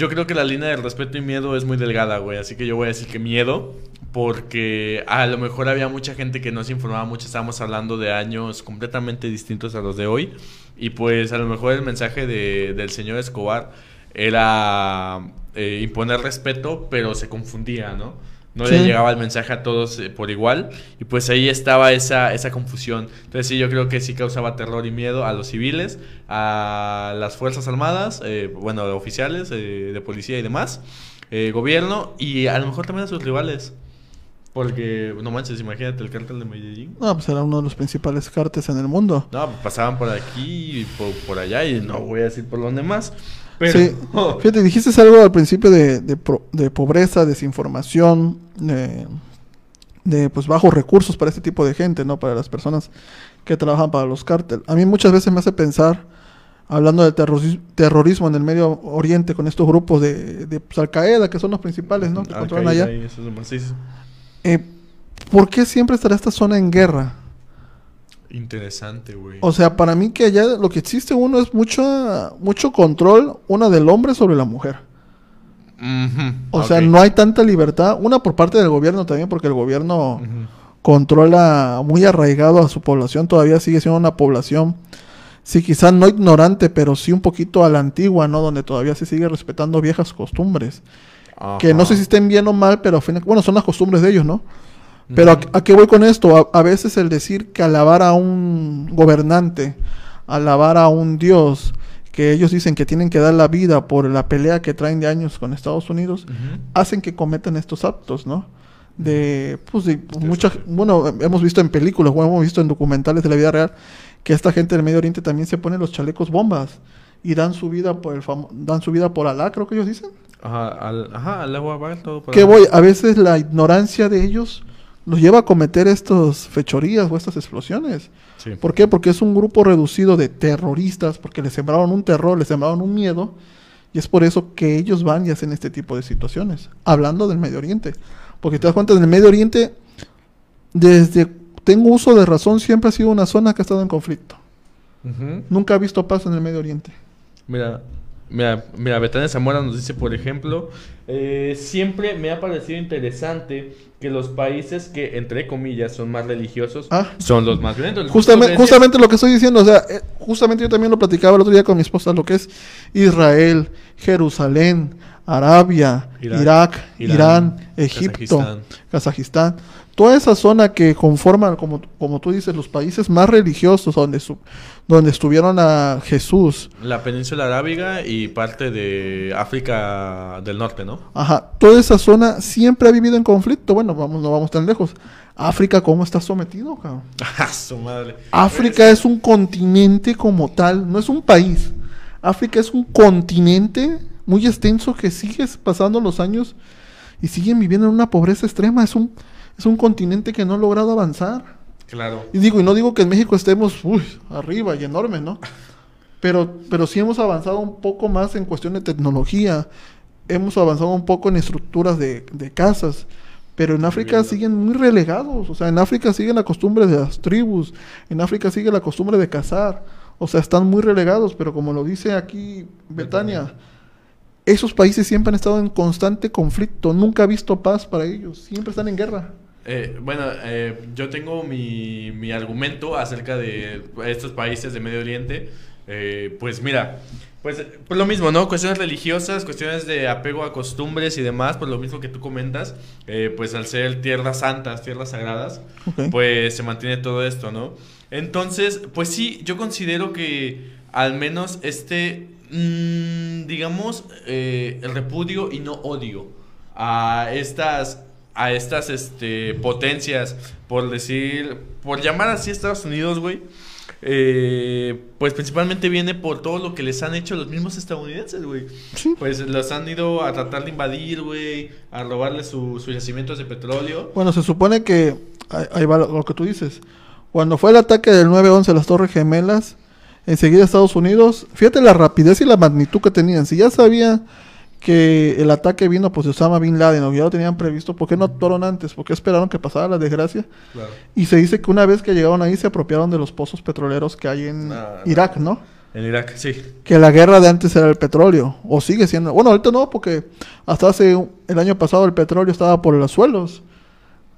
yo creo que la línea del respeto y miedo es muy delgada, güey. Así que yo voy a decir que miedo. Porque a lo mejor había mucha gente que no se informaba mucho. Estábamos hablando de años completamente distintos a los de hoy. Y pues a lo mejor el mensaje de- del señor Escobar era eh, imponer respeto, pero se confundía, ¿no? No le llegaba el mensaje a todos eh, por igual. Y pues ahí estaba esa, esa confusión. Entonces sí, yo creo que sí causaba terror y miedo a los civiles, a las Fuerzas Armadas, eh, bueno, oficiales eh, de policía y demás, eh, gobierno y a lo mejor también a sus rivales. Porque, no manches, imagínate el cártel de Medellín. No, pues era uno de los principales cartes en el mundo. No, pues, pasaban por aquí y por, por allá y no voy a decir por dónde más. Pero, Sí, fíjate, dijiste algo al principio de, de, pro- de pobreza, desinformación, de, de, pues bajos recursos para este tipo de gente, ¿no? Para las personas que trabajan para los cárteles. A mí muchas veces me hace pensar, hablando del terroris- terrorismo en el Medio Oriente con estos grupos de, de pues, Al Qaeda, que son los principales, ¿no? Que controlan allá. ahí, eso es. Eh, ¿Por qué siempre estará esta zona en guerra? Interesante, güey. O sea, para mí que allá lo que existe uno es mucho, mucho control, una del hombre sobre la mujer. O sea, no hay tanta libertad, una por parte del gobierno también, porque el gobierno controla muy arraigado a su población, todavía sigue siendo una población, sí, quizás no ignorante, pero sí un poquito a la antigua, ¿no? Donde todavía se sigue respetando viejas costumbres. Que no sé si estén bien o mal, pero bueno, son las costumbres de ellos, ¿no? Pero ¿a, a qué voy con esto? A, a veces el decir que alabar a un gobernante, alabar a un dios, que ellos dicen que tienen que dar la vida por la pelea que traen de años con Estados Unidos, hacen que cometan estos actos, ¿no? De, pues, de muchas, bueno, hemos visto en películas, o hemos visto en documentales de la vida real, que esta gente del Medio Oriente también se pone los chalecos bombas y dan su vida por el dan su vida por Alá, creo que ellos dicen. Ajá, al, ajá, al agua va todo por ¿Qué voy? A veces la ignorancia de ellos los lleva a cometer estas fechorías o estas explosiones. Sí. ¿Por qué? Porque es un grupo reducido de terroristas, porque les sembraron un terror, les sembraron un miedo, y es por eso que ellos van y hacen este tipo de situaciones. Hablando del Medio Oriente. Porque te das cuenta, en el Medio Oriente, desde tengo uso de razón, siempre ha sido una zona que ha estado en conflicto. Nunca ha visto paz en el Medio Oriente. Mira, mira, mira, Betania Zamora nos dice, por ejemplo, eh, siempre me ha parecido interesante que los países que, entre comillas, son más religiosos, Ah. son los más violentos. Justamente, justamente lo que estoy diciendo, o sea, eh, justamente yo también lo platicaba el otro día con mi esposa, lo que es Israel, Jerusalén, Arabia, Irak, Irak, Irán, Irán, Egipto, Kazajistán. Kazajistán. Toda esa zona que conforman, como, como tú dices, los países más religiosos donde, su- donde estuvieron a Jesús, La península arábiga y parte de África del Norte, ¿no? Ajá, toda esa zona siempre ha vivido en conflicto. Bueno, vamos, no vamos tan lejos. África, ¿cómo está sometido, cabrón? ¡Ah, su madre! África es un continente como tal, no es un país. África es un continente muy extenso que sigue pasando los años y siguen viviendo en una pobreza extrema. Es un, es un continente que no ha logrado avanzar. Claro. Y digo, y no digo que en México estemos uy, arriba y enormes, ¿no? Pero, pero sí hemos avanzado un poco más en cuestión de tecnología. Hemos avanzado un poco en estructuras de, de casas. Pero en África siguen muy relegados. O sea, en África sigue la costumbre de las tribus. En África sigue la costumbre de cazar. O sea, están muy relegados. Pero como lo dice aquí Betania, Betania. esos países siempre han estado en constante conflicto. Nunca ha visto paz para ellos. Siempre están en guerra. Eh, bueno, eh, yo tengo mi, mi argumento acerca de estos países de Medio Oriente. Eh, pues mira, pues, pues lo mismo, ¿no? Cuestiones religiosas, cuestiones de apego a costumbres y demás, pues lo mismo que tú comentas, eh, pues al ser tierras santas, tierras sagradas, pues se mantiene todo esto, ¿no? Entonces, pues sí, yo considero que al menos este, mm, digamos, eh, el repudio y no odio a estas, a estas, este, potencias, por decir, por llamar así a Estados Unidos, güey. eh, pues principalmente viene por todo lo que les han hecho los mismos estadounidenses, güey. Sí. Pues los han ido a tratar de invadir, güey, a robarle su- sus yacimientos de petróleo. Bueno, se supone que, ahí va lo, lo que tú dices, cuando fue el ataque del 9-11 a las Torres Gemelas, enseguida Estados Unidos, fíjate la rapidez y la magnitud que tenían, si ya sabía que el ataque vino pues de Osama Bin Laden, o ya lo tenían previsto, ¿por qué no actuaron antes? ¿Por qué esperaron que pasara la desgracia? Claro. Y se dice que una vez que llegaron ahí se apropiaron de los pozos petroleros que hay en Ah, Irak, ¿no? En Irak, sí. Que la guerra de antes era el petróleo, o sigue siendo. Bueno, ahorita no, porque hasta hace el año pasado el petróleo estaba por los suelos.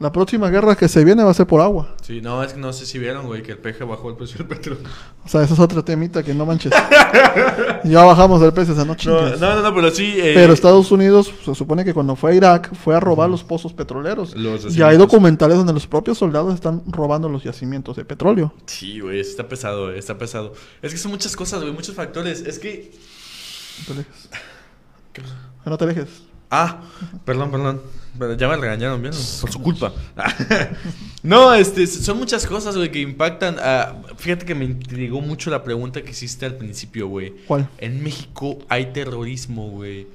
La próxima guerra que se viene va a ser por agua. Sí, no, es que no sé si vieron, güey, que el peje bajó el precio del petróleo. O sea, esa es otra temita que no manches. ya bajamos el precio, o sea, no No, no, pero sí. eh, Pero Estados Unidos se supone que cuando fue a Irak fue a robar los pozos petroleros. Los y hay documentales donde los propios soldados están robando los yacimientos de petróleo. Sí, güey, está pesado, güey, está pesado. Es que son muchas cosas, güey, muchos factores. Es que. No te alejes. ¿Qué pasó? No te alejes. Ah, perdón, perdón. Pero ya me regañaron, ¿vieron? Por su culpa. no, este, son muchas cosas, güey, que impactan. a- fíjate que me intrigó mucho la pregunta que hiciste al principio, güey. ¿Cuál? En México hay terrorismo, güey.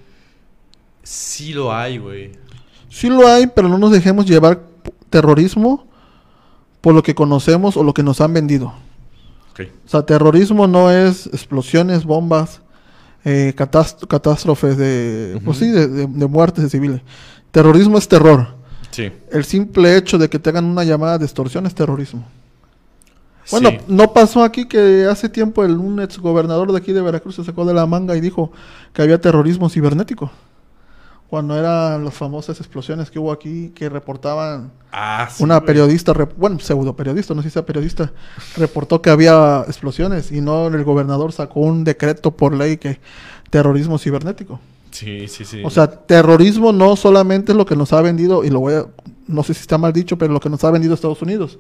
Sí lo hay, güey. Sí lo hay, pero no nos dejemos llevar terrorismo por lo que conocemos o lo que nos han vendido. Ok. O sea, terrorismo no es explosiones, bombas, eh, catás- catástrofes de, pues Ujú. sí, de, de- de muertes de civiles. Terrorismo es terror. Sí. El simple hecho de que te hagan una llamada de extorsión es terrorismo. Bueno, Sí. no pasó aquí que hace tiempo el, un ex gobernador de aquí de Veracruz se sacó de la manga y dijo que había terrorismo cibernético. Cuando eran las famosas explosiones que hubo aquí que reportaban Ah, sí, una güey. periodista, rep- bueno, pseudo periodista, no sé si sea periodista, reportó que había explosiones y no el gobernador sacó un decreto por ley que terrorismo cibernético. Sí, sí, sí. O sea, terrorismo no solamente es lo que nos ha vendido, y lo voy a, no sé si está mal dicho, pero lo que nos ha vendido Estados Unidos.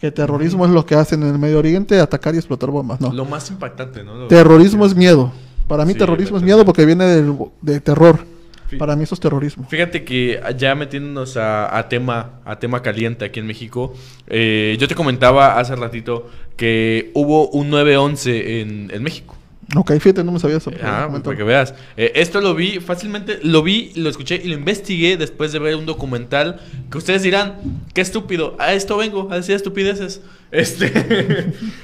Que terrorismo es lo que hacen en el Medio Oriente, atacar y explotar bombas. No. Lo más impactante, ¿no? Lo- Terrorismo es miedo. Para mí Sí, terrorismo es miedo porque viene del- de terror. Fí- Para mí eso es terrorismo. Fíjate que ya metiéndonos a, a tema a tema caliente aquí en México, eh, yo te comentaba hace ratito que hubo un 9-11 en, en México. Ok, fíjate, no me sabía eso. Ah, para que veas. Eh, esto lo vi fácilmente, lo vi, lo escuché y lo investigué después de ver un documental que ustedes dirán, qué estúpido, a esto vengo, a decir estupideces. Este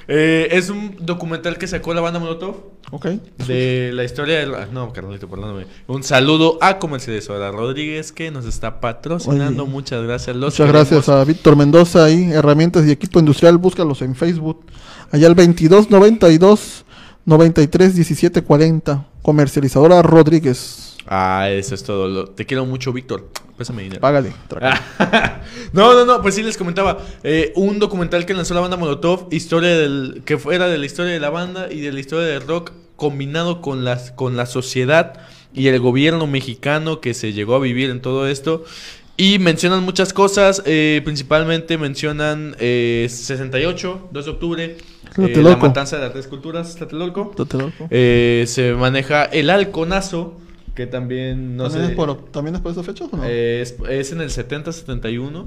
eh, es un documental que sacó la banda Molotov Ok. de la historia del... ah, No, carnalito, perdóname. Un saludo a Comercializadora Rodríguez que nos está patrocinando. Oye. Muchas gracias. Los Muchas gracias a Víctor Mendoza ahí, herramientas y equipo industrial, búscalos en Facebook. Allá el 2292 93 17 40. Comercializadora Rodríguez. Ah, eso es todo. Lo- te quiero mucho, Víctor. Pésame dinero. Págale. no, no, no, pues sí les comentaba. eh, un documental que lanzó la banda Molotov, historia del, que fuera de la historia de la banda y de la historia del rock, combinado con, las, con la sociedad y el gobierno mexicano que se llegó a vivir en todo esto. Y mencionan muchas cosas, eh, principalmente mencionan eh, 68, 2 de octubre, eh, la matanza de las tres culturas, Tlatelolco. Tlatelolco. Eh, se maneja el halconazo, que también no ¿También, sé... es por, ¿También es por esas fechas o no? Eh, es, es en el 70-71.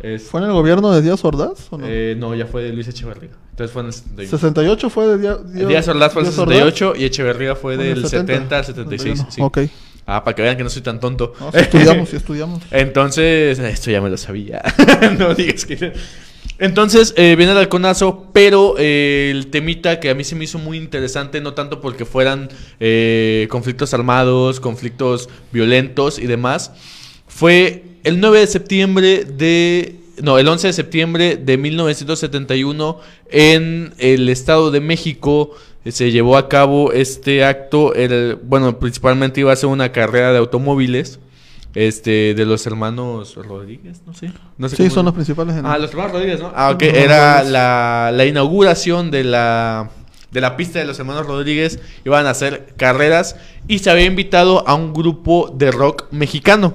Es- ¿Fue en el gobierno de Díaz Ordaz o no? eh, no, ya fue de Luis Echeverría. Entonces fue en el 71. 68 fue de Díaz, Díaz Ordaz fue el Díaz Ordaz. 68 y Echeverría fue del 70, 70 al 76. 71. sí. Ok. Ah, para que vean que no soy tan tonto. No, estudiamos, sí estudiamos. Entonces, esto ya me lo sabía. no digas que. Entonces, eh, viene el halconazo, pero eh, el temita que a mí se me hizo muy interesante, no tanto porque fueran eh, conflictos armados, conflictos violentos y demás, fue el 9 de septiembre de. No, el 11 de septiembre de 1971 en el Estado de México se llevó a cabo este acto. El, bueno, principalmente iba a ser una carrera de automóviles este, de los hermanos Rodríguez, no sé. No sé Sí, cómo- son los principales. En Ah, los hermanos Rodríguez, ¿no? Ah, ok. Era la, la inauguración de la, de la pista de los hermanos Rodríguez. Iban a hacer carreras y se había invitado a un grupo de rock mexicano.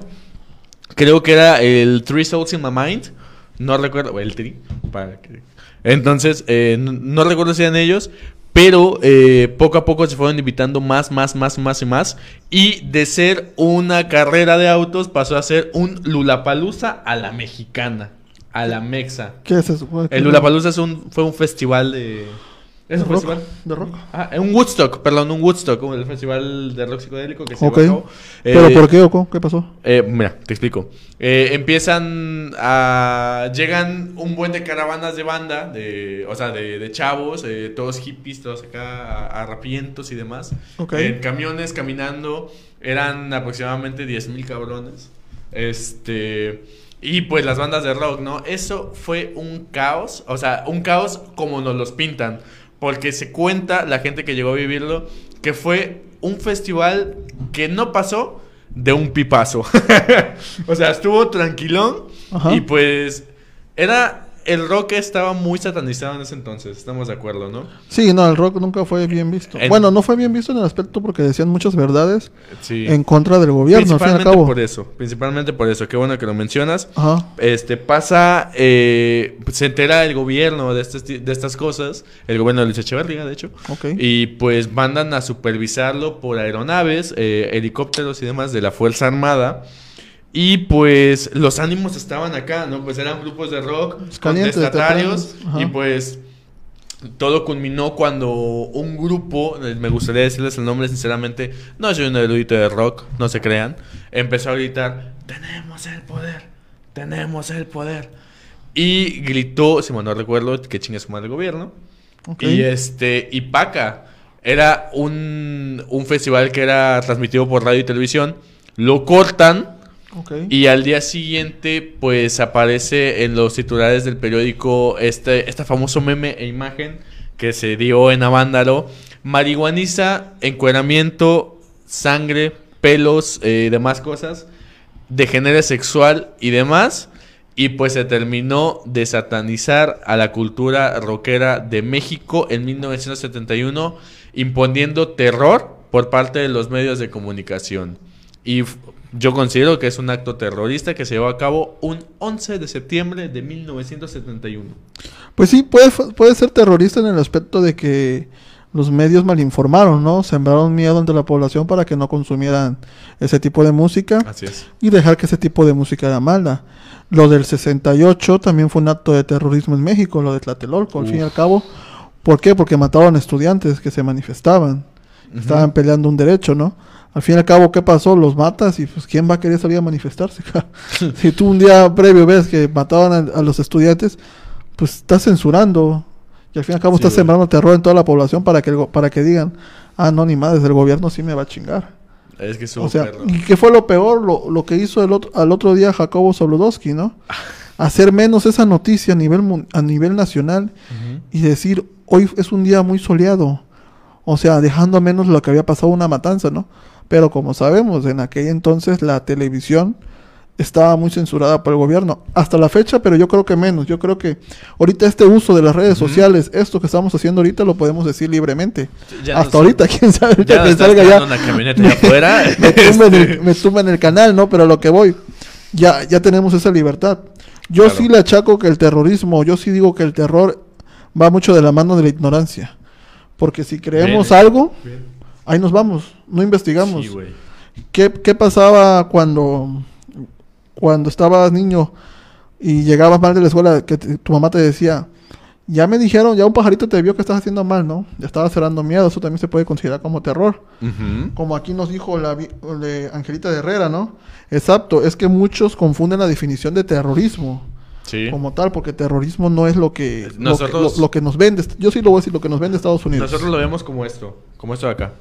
Creo que era el Three Souls in My Mind. No recuerdo, o el Tri. Para que... Entonces, eh, no, no recuerdo si eran ellos. Pero eh, poco a poco se fueron invitando más, más, más, más y más. Y de ser una carrera de autos pasó a ser un Lulapalooza a la mexicana. A la mexa. ¿Qué es eso? El Lulapalooza es un, fue un festival de... ¿Es ¿De un rock? festival? ¿De rock? Ah, un Woodstock, perdón, un Woodstock, como el festival de rock psicodélico que se Ok. llevó a cabo. ¿Pero Eh, por qué o cómo? ¿Qué pasó? eh, mira, te explico. Eh, empiezan a. Llegan un buen de caravanas de banda, de, o sea, de, de chavos, eh, todos hippies, todos acá arrapientos y demás. En camiones caminando, eran aproximadamente 10.000 cabrones. Este. Y pues las bandas de rock, ¿no? Eso fue un caos, o sea, un caos como nos los pintan. Porque se cuenta, la gente que llegó a vivirlo, que fue un festival que no pasó de un pipazo. o sea, estuvo tranquilón Ajá. y pues era... El rock estaba muy satanizado en ese entonces, estamos de acuerdo, ¿no? Sí, no, el rock nunca fue bien visto. En- Bueno, no fue bien visto en el aspecto porque decían muchas verdades Sí. en contra del gobierno, al fin y al Principalmente cabo. por eso, principalmente por eso, qué bueno que lo mencionas. Ajá. Este pasa, eh, se entera el gobierno de estas, de estas cosas, el gobierno de Luis Echeverría, de hecho, Ok. y pues mandan a supervisarlo por aeronaves, eh, helicópteros y demás de la Fuerza Armada. Y pues los ánimos estaban acá, ¿no? Pues eran grupos de rock, contestatarios, y pues todo culminó cuando un grupo, eh, me gustaría decirles el nombre sinceramente, no soy un erudito de rock, no se crean, empezó a gritar, tenemos el poder, tenemos el poder. Y gritó, si mal no recuerdo, que chingue su madre el gobierno. Y este, y Paca. Era un, un festival que era transmitido por radio y televisión. Lo cortan. Y al día siguiente, pues aparece en los titulares del periódico este, este famoso meme e imagen que se dio en Avándaro. Marihuaniza, encueramiento, sangre, pelos, eh, demás cosas, degenere sexual y demás. Y pues se terminó de satanizar a la cultura rockera de México en 1971, imponiendo terror por parte de los medios de comunicación. Y yo considero que es un acto terrorista que se llevó a cabo un 11 de septiembre de 1971. Pues sí, puede, puede ser terrorista en el aspecto de que los medios malinformaron, ¿no? Sembraron miedo entre la población para que no consumieran ese tipo de música Así es. y dejar que ese tipo de música era mala. Lo del 68 también fue un acto de terrorismo en México, lo de Tlatelolco, al fin y al cabo. ¿Por qué? Porque mataron estudiantes que se manifestaban. Estaban peleando un derecho, ¿no? Al fin y al cabo, ¿qué pasó? Los matas y pues ¿quién va a querer salir a manifestarse? si tú un día previo ves que mataban a, a los estudiantes, pues estás censurando. Y al fin y al cabo Sí, estás sembrando terror en toda la población para que, el para que digan, ah, no, ni madres, el gobierno sí me va a chingar. Es que O sea, perro. ¿y qué fue lo peor? Lo, lo que hizo el otro, al otro día Jacobo Zabludowski, ¿no? Hacer menos esa noticia a nivel, a nivel nacional y decir, hoy es un día muy soleado. O sea, dejando a menos lo que había pasado una matanza, ¿no? Pero como sabemos, en aquel entonces la televisión estaba muy censurada por el gobierno. Hasta la fecha, pero yo creo que menos. Yo creo que ahorita este uso de las redes sociales, esto que estamos haciendo ahorita, lo podemos decir libremente. Ya Hasta no- ahorita, quién sabe, Ya que salga ya tirando una camioneta allá afuera. me tumben, Este, el, me tumben el canal, ¿no? Pero a lo que voy, ya, ya tenemos esa libertad. Yo Claro. sí le achaco que el terrorismo, yo sí digo que el terror va mucho de la mano de la ignorancia. Porque si creemos Bien. algo, ahí nos vamos, no investigamos. Sí. ¿Qué, qué pasaba cuando, cuando estabas niño y llegabas mal de la escuela, que te- tu mamá te decía, ya me dijeron, ya un pajarito te vio que estás haciendo mal, ¿no? Ya estabas cerrando miedo, eso también se puede considerar como terror como aquí nos dijo la Angelita de Herrera, ¿no? Exacto, es que muchos confunden la definición de terrorismo Sí. como tal, porque terrorismo no es lo que, lo que- Nosotros- lo, lo que nos vende, yo sí lo voy a decir, lo que nos vende Estados Unidos. Nosotros lo vemos como esto, como esto de acá.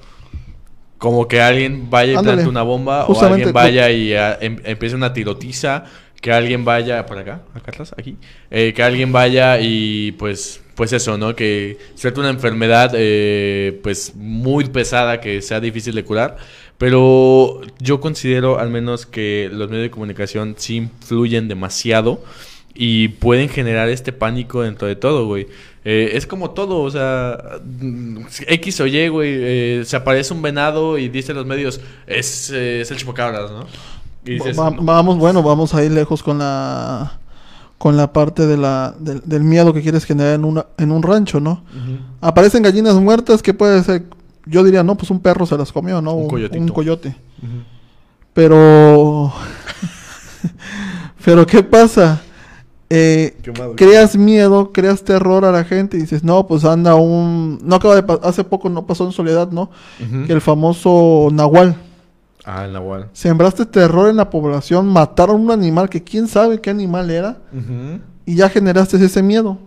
Como que alguien vaya y Ándale. plante una bomba, o alguien vaya y ah, em- empiece una tirotiza, que alguien vaya por acá, acá atrás, aquí, eh, que alguien vaya y pues, pues eso, ¿no? Que suelte una enfermedad, eh, pues muy pesada, que sea difícil de curar. Pero yo considero al menos que los medios de comunicación sí influyen demasiado y pueden generar este pánico dentro de todo, güey. Eh, es como todo, o sea, mm, X o Y, güey, eh, se aparece un venado y dicen los medios, es, eh, es el chupacabras, ¿no? Y dices, Va- "No". Vamos, bueno, vamos a ir lejos con la con la parte de la, del, del miedo que quieres generar en, una, en un rancho, ¿no? Aparecen gallinas muertas, ¿qué puede ser? Yo diría, no, pues un perro se las comió, ¿no? Un coyotito. un coyote. Ujú. Pero... Pero ¿qué pasa? Eh, creas miedo, creas terror a la gente y dices, no, pues anda un... No acaba de Hace poco no pasó en Soledad, ¿no? Que el famoso Nahual. Ah, el Nahual. Sembraste terror en la población, mataron un animal que quién sabe qué animal era y ya generaste ese miedo.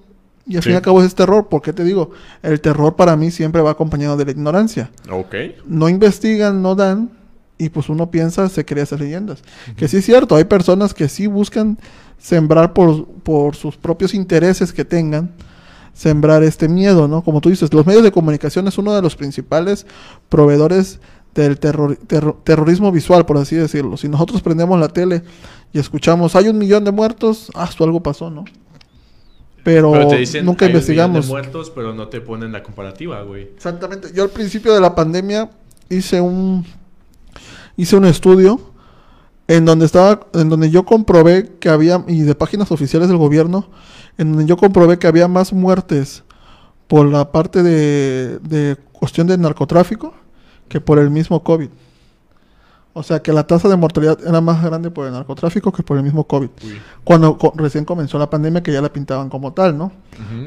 Y al Sí. fin y al cabo es terror. ¿Por qué te digo? El terror para mí siempre va acompañado de la ignorancia. Ok. no investigan, no dan, y pues uno piensa, se crea esas leyendas. Que sí es cierto, hay personas que sí buscan sembrar por, por sus propios intereses que tengan, sembrar este miedo, ¿no? Como tú dices, los medios de comunicación es uno de los principales proveedores del terror- terro- terrorismo visual, por así decirlo. Si nosotros prendemos la tele y escuchamos, hay un millón de muertos, ah, esto algo pasó, ¿no? Pero, Pero te dicen, nunca "Hay un millón de investigamos. muertos, pero no te ponen la comparativa, güey. Exactamente. Yo al principio de la pandemia hice un hice un estudio en donde estaba en donde yo comprobé que había y de páginas oficiales del gobierno en donde yo comprobé que había más muertes por la parte de, de cuestión de narcotráfico que por el mismo COVID. O sea que la tasa de mortalidad era más grande por el narcotráfico que por el mismo COVID. Uy. Cuando co- recién comenzó la pandemia que ya la pintaban como tal, ¿no?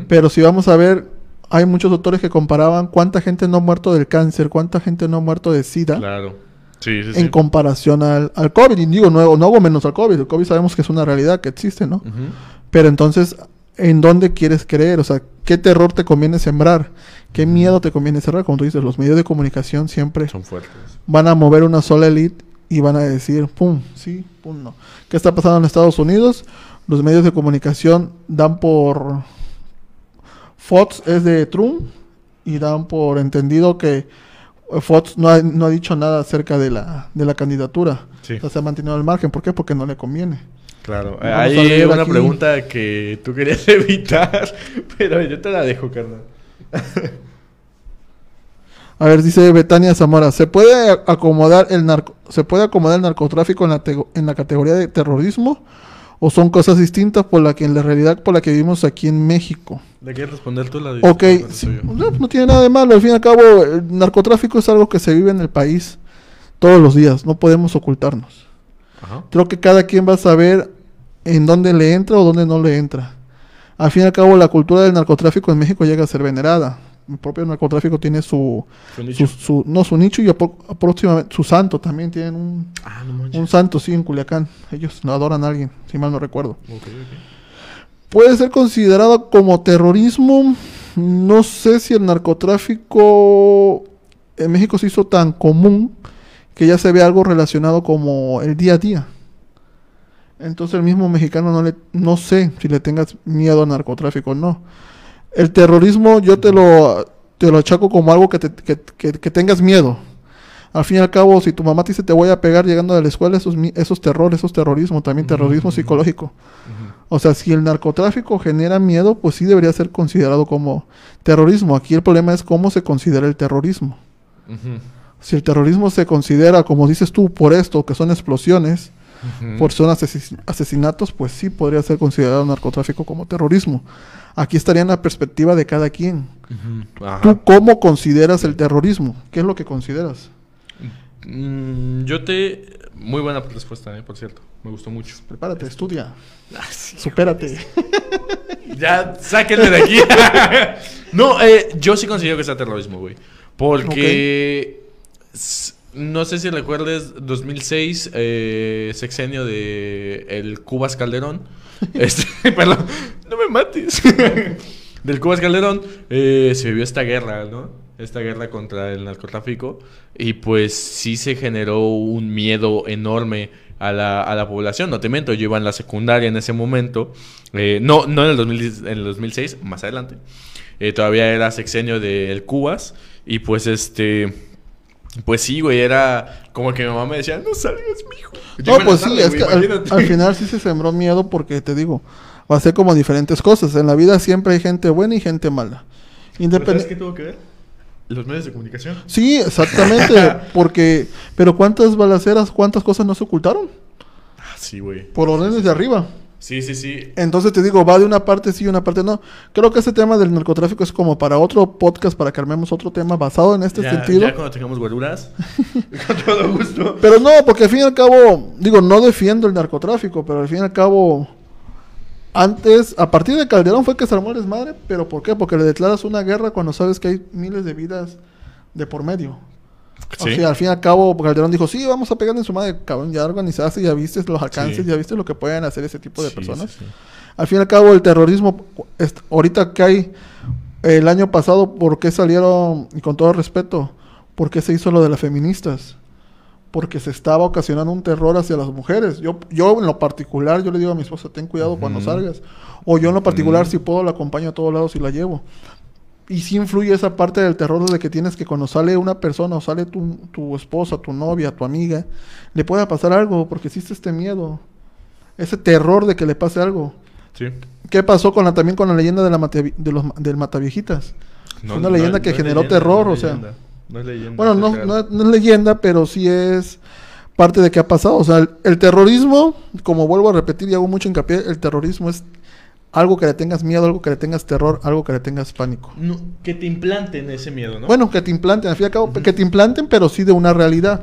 Pero si vamos a ver, hay muchos doctores que comparaban cuánta gente no ha muerto del cáncer, cuánta gente no ha muerto de SIDA Claro. Sí, sí, en sí. comparación al, al COVID. Y digo, no, no hago menos al COVID, el COVID sabemos que es una realidad que existe, ¿no? Pero entonces en dónde quieres creer, o sea, qué terror te conviene sembrar, qué miedo te conviene cerrar. Como tú dices, los medios de comunicación siempre Son fuertes. van a mover una sola elite y van a decir, pum, sí, pum, no. ¿Qué está pasando en Estados Unidos? Los medios de comunicación dan por... Fox es de Trump y dan por entendido que Fox no ha, no ha dicho nada acerca de la, de la candidatura. Sí. O sea, se ha mantenido al margen. ¿Por qué? Porque no le conviene. Claro. Vamos a Hay una aquí. pregunta que tú querías evitar, pero yo te la dejo, carnal. A ver, dice Betania Zamora, ¿se puede acomodar el narco se puede acomodar el narcotráfico en la, en la categoría de terrorismo o son cosas distintas por la que en la realidad por la que vivimos aquí en México? ¿Le quieres responder tú la Ok, sí, no, no tiene nada de malo, al fin y al cabo el narcotráfico es algo que se vive en el país todos los días, no podemos ocultarnos. Ajá. Creo que cada quien va a saber en dónde le entra o dónde no le entra. Al fin y al cabo la cultura del narcotráfico en México llega a ser venerada. El propio narcotráfico tiene su, Su no su nicho y próximamente su santo también tienen un, Ah, no un santo sí en Culiacán. Ellos no adoran a alguien si mal no recuerdo. Puede ser considerado como terrorismo. No sé si el narcotráfico en México se hizo tan común que ya se ve algo relacionado como el día a día. Entonces el mismo mexicano no le no sé si le tengas miedo al narcotráfico o no el terrorismo yo te lo te lo achaco como algo que, te- que, que- que tengas miedo al fin y al cabo si tu mamá te dice te voy a pegar llegando de la escuela esos esos terror esos terrorismo también terrorismo psicológico o sea, si el narcotráfico genera miedo, pues sí debería ser considerado como terrorismo. Aquí el problema es cómo se considera el terrorismo. Si el terrorismo se considera, como dices tú, por esto, que son explosiones, por son asesinatos, pues sí podría ser considerado narcotráfico como terrorismo. Aquí estaría en la perspectiva de cada quien. Ajá. ¿Tú cómo consideras el terrorismo? ¿Qué es lo que consideras? Mm, yo te... Muy buena respuesta, eh, por cierto. Me gustó mucho. Prepárate, estudia, Ah, sí. supérate. Ya, sáquenme de aquí. no, eh, yo sí considero que sea terrorismo, güey. Porque... No sé si recuerdes 2006, eh, sexenio de el Cubas Calderón. Este, perdón, no me mates. Del Cubas Calderón eh, se vivió esta guerra, ¿no? Esta guerra contra el narcotráfico. Y pues sí se generó un miedo enorme a la, a la población. No te miento, yo iba en la secundaria en ese momento. Eh, no, no en el, 2010 en el 2006, más adelante. Eh, todavía era sexenio del Cubas. Y pues este... Pues sí, güey, era como que mi mamá me decía, no salgas, mijo. No, pues sí, es güey, que al, final sí se sembró miedo porque te digo, va a ser como diferentes cosas. En la vida siempre hay gente buena y gente mala. ¿Pero ¿Sabes Independiente. qué tuvo que ver? Los medios de comunicación. Sí, exactamente, porque pero cuántas balaceras, cuántas cosas no se ocultaron Ah, sí, güey. por órdenes de arriba. Sí, sí, sí. Entonces te digo, va de una parte sí y una parte no. Creo que ese tema del narcotráfico es como para otro podcast para que armemos otro tema basado en este ya, sentido. ya cuando tengamos guaruras. con todo gusto. Pero no, porque al fin y al cabo, digo, no defiendo el narcotráfico, pero al fin y al cabo, antes, a partir de Calderón fue que se armó el desmadre, pero ¿por qué? Porque le declaras una guerra cuando sabes que hay miles de vidas de por medio. O Sí. sea, al fin y al cabo, Calderón dijo, sí, vamos a pegarle en su madre, cabrón, ya organizaste, ya viste los alcances, Sí. ya viste lo que pueden hacer ese tipo de Sí, personas. Al fin y al cabo, el terrorismo, ahorita que hay, el año pasado, ¿por qué salieron, y con todo respeto, por qué se hizo lo de las feministas? Porque se estaba ocasionando un terror hacia las mujeres. Yo, yo en lo particular, yo le digo a mi esposa, ten cuidado cuando Ujú. salgas. O yo en lo particular, Ujú. si puedo, la acompaño a todos lados y la llevo. Y sí influye esa parte del terror de que tienes que cuando sale una persona o sale tu, tu esposa, tu novia, tu amiga, le pueda pasar algo, porque existe este miedo, ese terror de que le pase algo. Sí. ¿Qué pasó con la, también con la leyenda de la mate- de los, del Mataviejitas? Fue una leyenda que es generó leyenda, terror, no o es sea. leyenda. No es leyenda. Bueno, es no, no, es- no es leyenda, pero sí es parte de qué ha pasado. O sea, el, el terrorismo, como vuelvo a repetir y hago mucho hincapié, el terrorismo es algo que le tengas miedo, algo que le tengas terror, algo que le tengas pánico. No, que te implanten ese miedo, ¿no? Bueno, que te implanten, al fin y al cabo, que te implanten, pero sí de una realidad.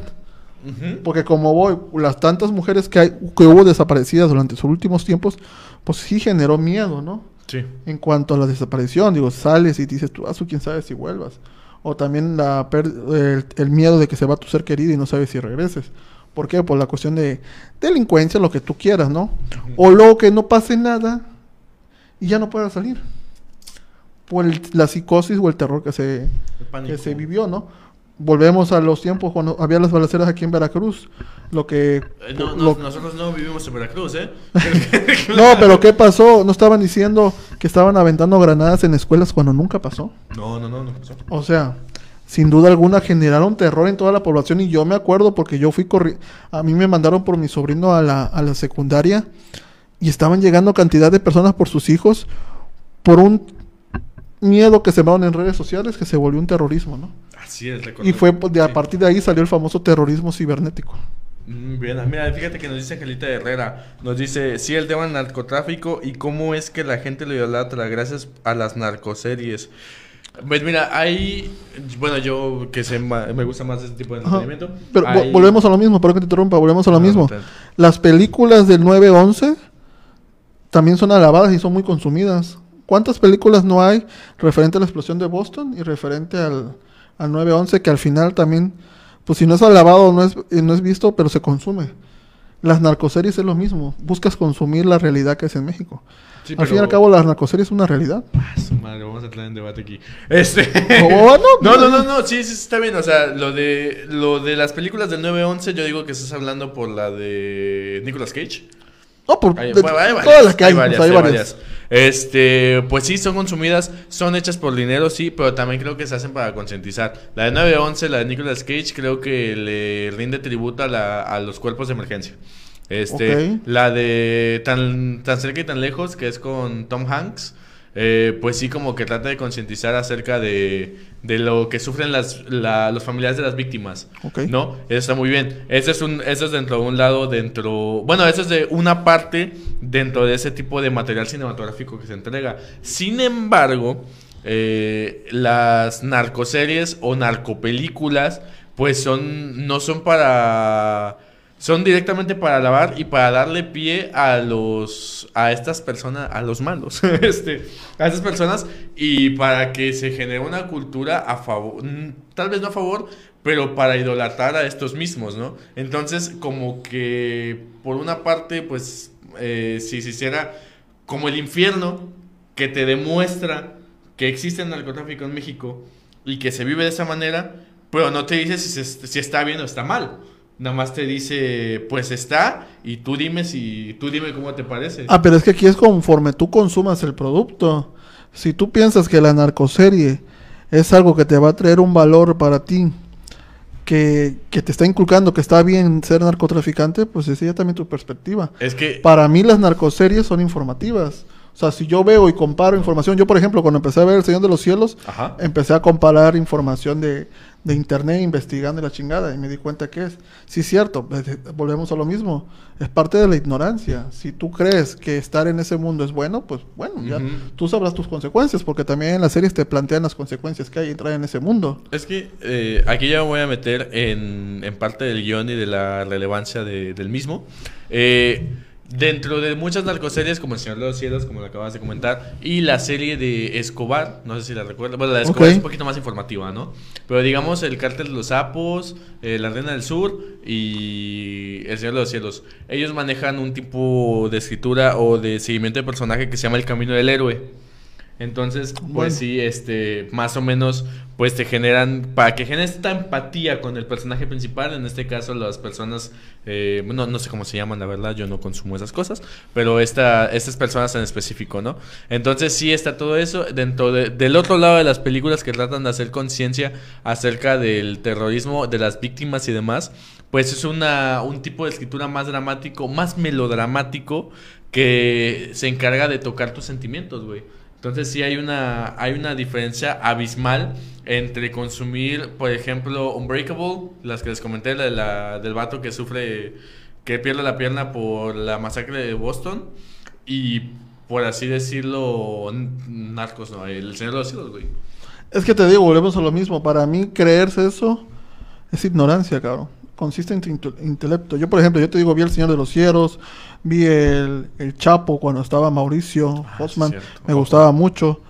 Porque como voy, las tantas mujeres que, hay, que hubo desaparecidas durante sus últimos tiempos, pues sí generó miedo, ¿no? Sí. En cuanto a la desaparición, digo, sales y dices, tú, ah, su quién sabe si vuelvas. O también la per- el, el miedo de que se va tu ser querido y no sabes si regreses. ¿Por qué? Por la cuestión de delincuencia, lo que tú quieras, ¿no? O luego que no pase nada y ya no pueda salir. Por el- la psicosis o el terror que se, que se vivió, ¿no? Volvemos a los tiempos cuando había las balaceras aquí en Veracruz. Lo que. Eh, no, no, lo- nosotros no vivimos en Veracruz, ¿eh? no, pero ¿qué pasó? ¿No estaban diciendo que estaban aventando granadas en escuelas cuando nunca pasó? No, no, no, no pasó. O sea, sin duda alguna generaron terror en toda la población y yo me acuerdo porque yo fui corri a mí me mandaron por mi sobrino a la, a la secundaria y estaban llegando cantidad de personas por sus hijos por un miedo que se sembraron en redes sociales que se volvió un terrorismo, ¿no? Así es, recuerdo. Y fue de a partir de ahí salió el famoso terrorismo cibernético. Mm, Bien, mira, fíjate que nos dice Angelita Herrera, nos dice, sí, el tema del narcotráfico y cómo es que la gente lo idolatra gracias a las narcoseries. Pues mira, hay, bueno, yo que sé, me gusta más ese tipo de entretenimiento. Pero hay- volvemos a lo mismo, perdón que te interrumpa, volvemos a lo Ah, mismo. Las películas del 911 también son alabadas y son muy consumidas. ¿Cuántas películas no hay referente a la explosión de Boston y referente al, al 911 que al final también, pues si no es alabado no es, eh, no es visto, pero se consume? Las narcoseries es lo mismo, buscas consumir la realidad que es en México. Sí, al fin y al cabo las narcoseries es una realidad. Ah, su madre, vamos a entrar en debate aquí. Este. Oh, No, no, no, no, sí, sí, está bien. O sea, lo de, lo de las películas del 911, yo digo que estás hablando por la de Nicolas Cage. No, por Hay, de- bueno, hay varias, todas las que hay, hay o sea, varias, hay varias. varias. Este, pues sí, son consumidas, son hechas por dinero, sí, pero también creo que se hacen para concientizar. La de 911, la de Nicolas Cage, creo que le rinde tributo a, la- a los cuerpos de emergencia. Este, la de tan, tan cerca y tan lejos, que es con Tom Hanks, eh, pues sí, como que trata de concientizar acerca de, de lo que sufren las, la- los familiares de las víctimas. ¿No? Eso está muy bien. Eso es, un, eso es dentro de un lado, dentro... Bueno, eso es de una parte dentro de ese tipo de material cinematográfico que se entrega. Sin embargo, eh, las narcoseries o narcopelículas, pues son, no son para... Son directamente para lavar y para darle pie a los a estas personas, a los malos, este, a estas personas y para que se genere una cultura a favor, mm, tal vez no a favor, pero para idolatrar a estos mismos, ¿no? Entonces, como que por una parte, pues, eh, si se hiciera como el infierno que te demuestra que existe el narcotráfico en México y que se vive de esa manera, pero no te dice si, se- si está bien o está mal. Nada más te dice, pues está, y tú dime si, tú dime cómo te parece. Ah, pero es que aquí es conforme tú consumas el producto. Si tú piensas que la narcoserie es algo que te va a traer un valor para ti, que, que te está inculcando que está bien ser narcotraficante, pues esa ya también tu perspectiva. Es que, Para mí las narcoseries son informativas. O sea, si yo veo y comparo información, yo por ejemplo cuando empecé a ver El Señor de los Cielos, ajá, empecé a comparar información de, de internet investigando y la chingada y me di cuenta que es. Sí, cierto, eh, eh, volvemos a lo mismo. Es parte de la ignorancia. Si tú crees que estar en ese mundo es bueno, pues bueno, ya tú sabrás tus consecuencias, porque también en las series te plantean las consecuencias que hay entrar en ese mundo. Es que eh, aquí ya me voy a meter en, en parte del guion y de la relevancia de- del mismo. Eh, dentro de muchas narcoseries, como El Señor de los Cielos, como lo acabas de comentar, y la serie de Escobar, no sé si la recuerdas. Bueno, la de Escobar es un poquito más informativa, ¿no? Pero digamos El Cártel de los Sapos, eh, La Reina del Sur y El Señor de los Cielos. Ellos manejan un tipo de escritura o de seguimiento de personaje que se llama El Camino del Héroe. Entonces, pues Bueno. sí, este, más o menos, pues te generan, para que generes esta empatía con el personaje principal, en este caso las personas, eh, no, no sé cómo se llaman, la verdad, yo no consumo esas cosas, pero esta, estas personas en específico, ¿no? Entonces sí está todo eso, dentro de- del otro lado de las películas que tratan de hacer conciencia acerca del terrorismo, de las víctimas y demás, pues es una, un tipo de escritura más dramático, más melodramático, que se encarga de tocar tus sentimientos, güey. Entonces sí hay una, hay una diferencia abismal entre consumir, por ejemplo, Unbreakable, las que les comenté, la, la- del vato que sufre, que pierde la pierna por la masacre de Boston, y por así decirlo, narcos, ¿no? El Señor de los Cielos, güey. Es que te digo, volvemos a lo mismo. Para mí creerse eso es ignorancia, cabrón. Consiste en tu intelecto. Yo, por ejemplo, yo te digo, vi El Señor de los Cielos, vi el, el Chapo cuando estaba Mauricio Ah, cierto. me gustaba mucho.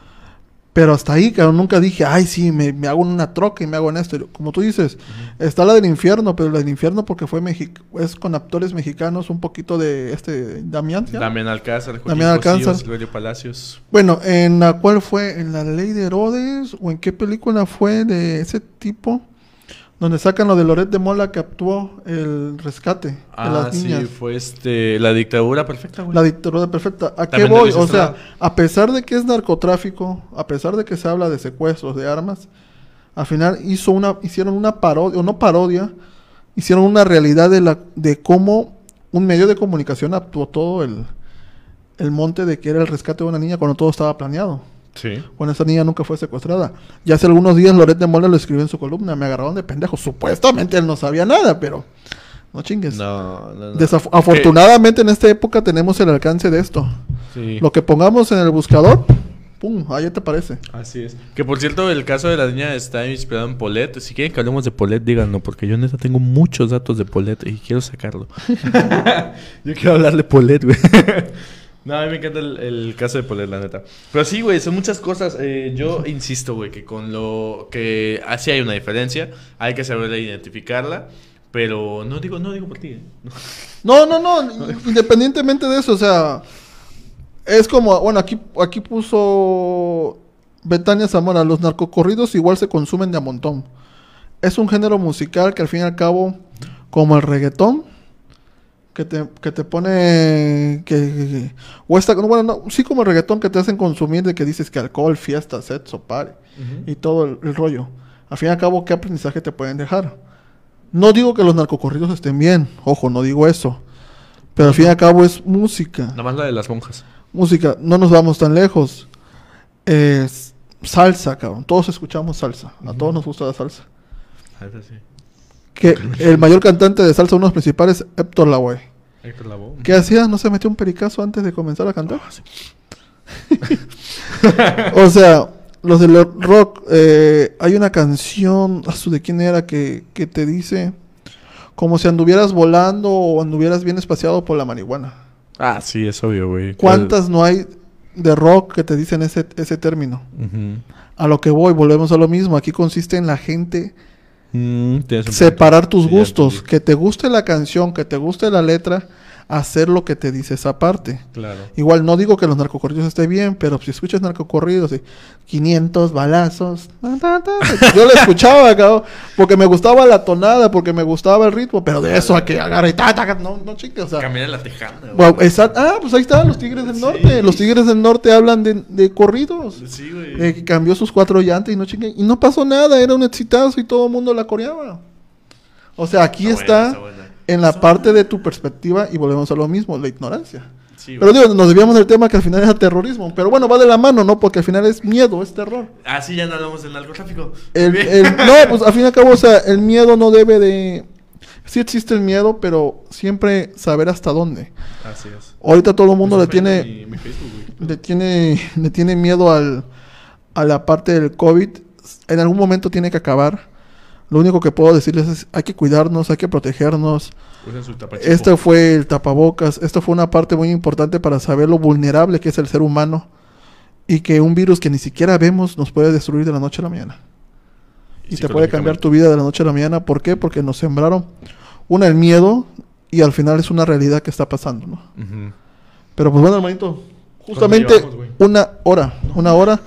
Pero hasta ahí, cabrón, nunca dije, ay, sí, me, me hago en una troca y me hago en esto. Como tú dices, está la del infierno, pero la del infierno porque fue Mexic es con actores mexicanos, un poquito de este Damián. ¿sí? Damián Alcázar, Joaquín Damián Alcázar. Palacios. Bueno, ¿en la cual fue? ¿En la ley de Herodes? ¿O en qué película fue de ese tipo? Donde sacan lo de Loret de Mola que actuó el rescate de Ah, las niñas. sí, fue este, la dictadura perfecta, güey. La dictadura perfecta. ¿A qué También voy? O sea, a pesar de que es narcotráfico, a pesar de que se habla de secuestros de armas, al final hizo una, hicieron una parodia, o no parodia, hicieron una realidad de la, de cómo un medio de comunicación actuó todo el, el monte de que era el rescate de una niña cuando todo estaba planeado. Sí. Cuando esa niña nunca fue secuestrada. Ya hace algunos días Loret de Mola lo escribió en su columna. Me agarraron de pendejo. Supuestamente él no sabía nada, pero no chingues. No, no, no. Afortunadamente en esta época tenemos el alcance de esto. Sí. Lo que pongamos en el buscador, pum, ahí te parece. Así es. Que por cierto, el caso de la niña está inspirado en Polet. Si quieren que hablemos de Polet, díganlo, porque yo neta tengo muchos datos de Polet y quiero sacarlo. yo quiero hablar de Polet, güey. no, a mí me encanta el, el caso de Polet, la neta. Pero sí, güey, son muchas cosas. Eh, yo insisto, güey, que con lo que así hay una diferencia, hay que saber identificarla. Pero no digo, no digo por ti. ¿eh? No, no, no, independientemente de eso, o sea, es como, bueno, aquí, aquí puso Betania Zamora, los narcocorridos igual se consumen de a montón. Es un género musical que al fin y al cabo, como el reggaetón, que te, que te pone, que, que- o esta, bueno, no, sí como el reggaetón que te hacen consumir de que dices que alcohol, fiesta, sexo, party y todo el, el rollo. Al fin y al cabo, ¿qué aprendizaje te pueden dejar? No digo que los narcocorridos estén bien, ojo, no digo eso. Pero al fin y al cabo es música. Nada más la de las monjas. Música, no nos vamos tan lejos. Es salsa, cabrón. Todos escuchamos salsa. A todos nos gusta la salsa. Esa sí. Que el mayor cantante de salsa, uno de los principales, Héctor Lavoe. Héctor Lavoe. ¿Qué hacía? ¿No se metió un pericazo antes de comenzar a cantar? Ah, sí. O sea, los del rock, eh, hay una canción, ah, su, ¿de quién era? Que, que te dice como si anduvieras volando o anduvieras bien espaciado por la marihuana. Ah, sí, es obvio, güey. ¿Cuántas no hay de rock que te dicen ese, ese término? A lo que voy, volvemos a lo mismo. Aquí consiste en la gente Mm, separar tus gustos. Que te guste la canción, que te guste la letra, hacer lo que te dice esa parte. Claro. Igual no digo que los narcocorridos esté bien, pero si escuchas narcocorridos y 500 balazos, ta, ta, ta, yo lo escuchaba, cabrón, porque me gustaba la tonada, porque me gustaba el ritmo, pero de eso a que agarre y ta, ta, no, no chingue, o sea. Camina en la tejana. Wow, ah, pues ahí están los Tigres del Norte. Los Tigres del Norte hablan de, de corridos. Sí, güey. Eh, que cambió sus cuatro llantas y no chingue. Y no pasó nada, era un exitazo y todo el mundo la coreaba. O sea, aquí Está está, buena, está buena. En la parte de tu perspectiva y volvemos a lo mismo, la ignorancia. Sí, Pero digo, nos desviamos del tema que al final era terrorismo. Pero bueno, va de la mano, ¿no? Porque al final es miedo, es terror. Ah, sí, ya no hablamos del narcotráfico. El, el- no, pues al fin y al cabo, o sea, el miedo no debe de... Sí existe el miedo, pero siempre saber hasta dónde. Así es. Ahorita todo el mundo le tiene, Mi, mi Facebook, güey. le tiene, le tiene miedo al, a la parte del COVID. En algún momento tiene que acabar. Lo único que puedo decirles es, hay que cuidarnos, hay que protegernos. Este fue el tapabocas. Esto fue una parte muy importante para saber lo vulnerable que es el ser humano. Y que un virus que ni siquiera vemos nos puede destruir de la noche a la mañana. Y te puede cambiar tu vida de la noche a la mañana. ¿Por qué? Porque nos sembraron, una, el miedo. Y al final es una realidad que está pasando, ¿no? Ujú. Pero pues bueno, hermanito, justamente llevamos, una hora, una hora.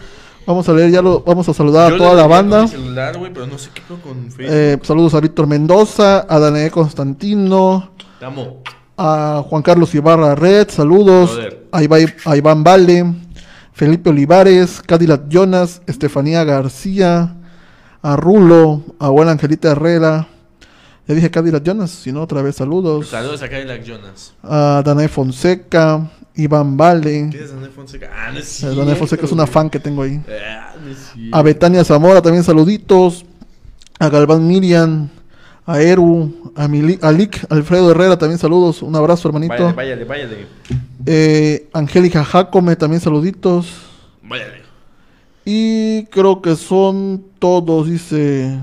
Vamos a leer, ya lo vamos a saludar Yo a toda la banda. mi celular, güey, pero no sé qué creo con Facebook. Eh, saludos a Víctor Mendoza, a Danae Constantino, Te amo. a Juan Carlos Ibarra Red, saludos, Brother. a, Ibai- a Iván Vale, Felipe Olivares, Cadillac Jonas, Estefanía García, a Rulo, a buena Angelita Herrera. Ya dije Cadillac Jonas, si no, otra vez saludos. Saludos a Cadillac Jonas. A Danae Fonseca, Iván Vale. ¿Quién es Daniel Fonseca? Ah, no es cierto. Fonseca es una fan que tengo ahí. Ah, no. A Betania Zamora también saluditos. A Galván Miriam. A Eru. A, Mili- a Lick Alfredo Herrera también saludos. Un abrazo, hermanito. Váyale, váyale, váyale. Eh, Angélica Jacome también saluditos. Váyale. Y creo que son todos, dice.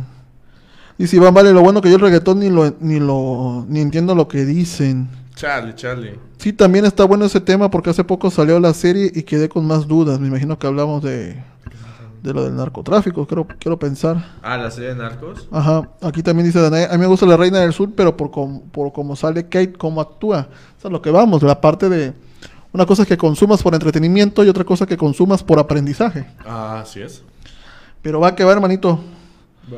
Dice Iván, vale, lo bueno que yo el reggaetón ni lo, ni lo, ni entiendo lo que dicen. Charlie, Charlie. Sí, también está bueno ese tema porque hace poco salió la serie y quedé con más dudas. Me imagino que hablamos de, de lo del narcotráfico, creo, quiero pensar. Ah, la serie de Narcos. Ajá, aquí también dice Danae, a mí me gusta la Reina del Sur, pero por, com- por cómo sale Kate, cómo actúa. Eso es lo que vamos, la parte de... Una cosa es que consumas por entretenimiento y otra cosa que consumas por aprendizaje. Ah, así es. Pero va que va, hermanito. ¿Qué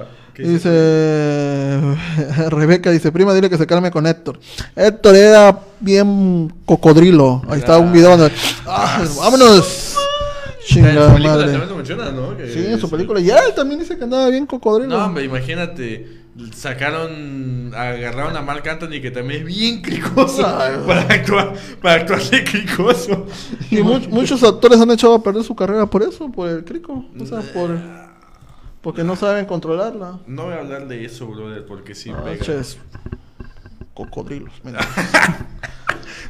Dice Rebeca, dice, prima, dile que se calme con Héctor. Héctor era bien cocodrilo. Ahí está un video donde... ¡Ah, vámonos! En Chingada su película madre. también lo menciona, ¿no? Que Sí, en su es- película. Y él también dice que andaba bien cocodrilo. No, hombre, imagínate. Sacaron, agarraron a Marc Anthony, que también es bien cricoso, Ay, para actuar, para actuar de cricoso. Y mu- muchos actores han echado a perder su carrera por eso, por el crico. O sea, por... Porque no saben controlarla. No voy a hablar de eso, brother, porque sí Ah, pega. ches. Cocodrilos. mira.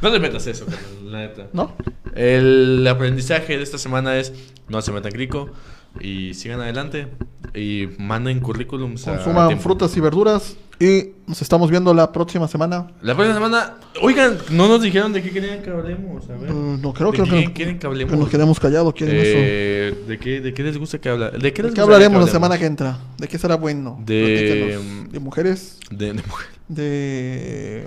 No te metas eso, la neta. ¿No? El aprendizaje de esta semana es no se metan crico y sigan adelante y manden currículums Consuman frutas y verduras. Y nos estamos viendo la próxima semana. La próxima semana, oigan, no nos dijeron de qué querían que hablemos, a ver. Mm, no creo ¿De que, qué que- quieren que que hablemos? nos quedemos callados. ¿Quieren eso? Eh, ¿de, qué, ¿De qué les gusta que habla? ¿De qué, les ¿De qué gustaría hablaremos la semana que entra? ¿De qué será bueno? De- Platícanos. ¿De mujeres? De, de mujer. ¿De,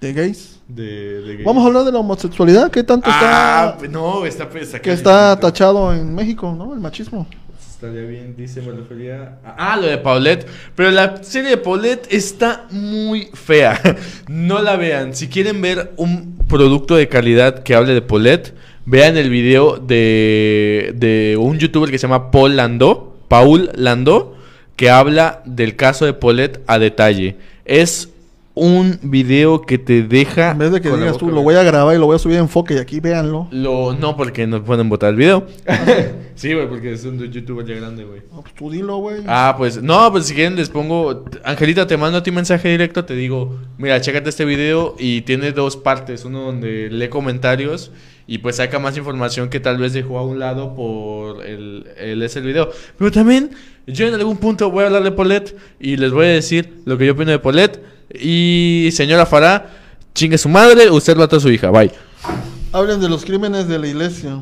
de gays? De, de Vamos a hablar de la homosexualidad. ¿Qué tanto Ah, está, no, está pues, que está tachado en México, no? El machismo. Estaría bien, dice, me refería a... Ah, lo de Paulette. Pero la serie de Paulette está muy fea. No la vean. Si quieren ver un producto de calidad que hable de Paulette, vean el video de, de un youtuber que se llama Paul Landó, Paul Landó, que habla del caso de Paulette a detalle. Es un video que te deja... En vez de que digas tú, lo voy a grabar y lo voy a subir a enfoque y aquí véanlo. Lo, no, porque no pueden botar el video. sí, güey, porque es un youtuber ya grande, güey. No, pues tú dilo, güey. Ah, pues, no, pues si quieren les pongo... Angelita, te mando a ti mensaje directo, te digo, mira, chécate este video y tiene dos partes. Uno donde lee comentarios y pues saca más información que tal vez dejó a un lado por el, el es el video. Pero también yo en algún punto voy a hablar de Paulette y les voy a decir lo que yo opino de Paulette. Y señora Farah, chingue su madre, usted mató a su hija, bye. Hablen de los crímenes de la iglesia.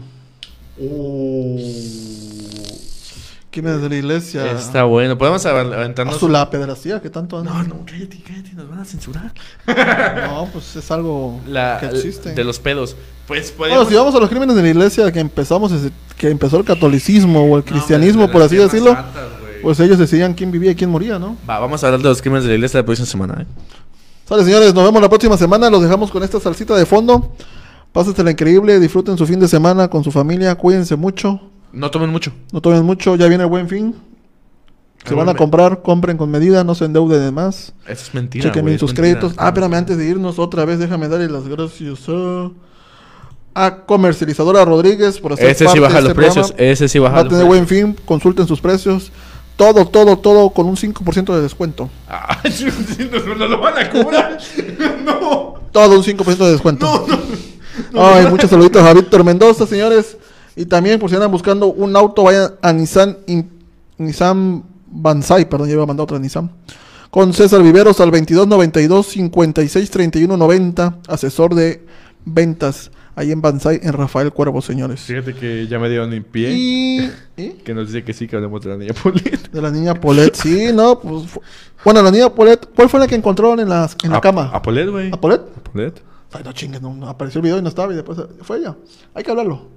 Crímenes de la iglesia. Está bueno, podemos av- aventarnos... A su la pederastía, que tanto han- No, no, cállate, cállate, nos van a censurar. No, pues es algo La, que existe. de los pedos. Pues Bueno, podemos... si vamos a los crímenes de la iglesia que empezamos que empezó el catolicismo o el No, cristianismo, hombre, por así decirlo, Santas. Pues ellos decidían quién vivía y quién moría, ¿no? Va, vamos a hablar de los crímenes de la iglesia la próxima semana, ¿eh? Sale, señores, nos vemos la próxima semana. Los dejamos con esta salsita de fondo. Pásatela increíble, disfruten su fin de semana con su familia, cuídense mucho, No tomen mucho. no tomen mucho, ya viene el buen fin. Si El van a comprar, compren con medida, no se endeuden de más. Eso es mentira, Chequen bien sus mentira. créditos. Ah, espérame, antes de irnos otra vez, déjame darle las gracias a, a Comercializadora Rodríguez por hacer Ese sí parte baja de los este precios, programa. ese sí Va baja a los tener precios. buen fin, consulten sus precios. Todo, todo, todo con un 5% de descuento. Ah, no, no lo van a cobrar. no. Todo un 5% de descuento. No, no. Ay, muchos saluditos a Víctor Mendoza, señores. Y también, por si andan buscando un auto, vayan a Nissan, In- Nissan Banzai, perdón, ya iba a mandar otra Nissan. Con César Viveros al 2292 563190, asesor de ventas, ahí en Banzai, en Rafael Cuervo, señores. Fíjate que ya me dieron en pie. Y, y Que nos dice que sí, que hablemos de la niña Paulette. de la niña Polet, sí, no, pues, fu- bueno, la niña Polet, ¿cuál fue la que encontraron en, las, en la A- cama? A Paulette, güey. ¿A Polet? A Paulette. Ay, no chingues, no, no, apareció el video y no estaba y después fue ella. Hay que hablarlo.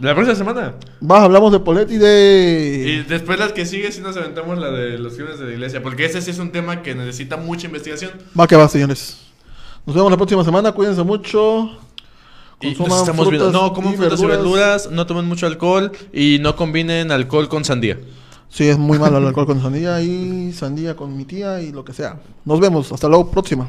La próxima semana. Va, hablamos de Polet y de... Y después las que sigue, sí nos aventamos la de los crímenes de la iglesia. Porque ese sí es un tema que necesita mucha investigación. Va que va, señores. Nos vemos la próxima semana. Cuídense mucho. Y Consuman estamos viendo. No, coman y frutas y verduras. verduras, no tomen mucho alcohol y no combinen alcohol con sandía. Sí, es muy malo el alcohol con sandía y sandía con mi tía y lo que sea. Nos vemos. Hasta luego. Próxima.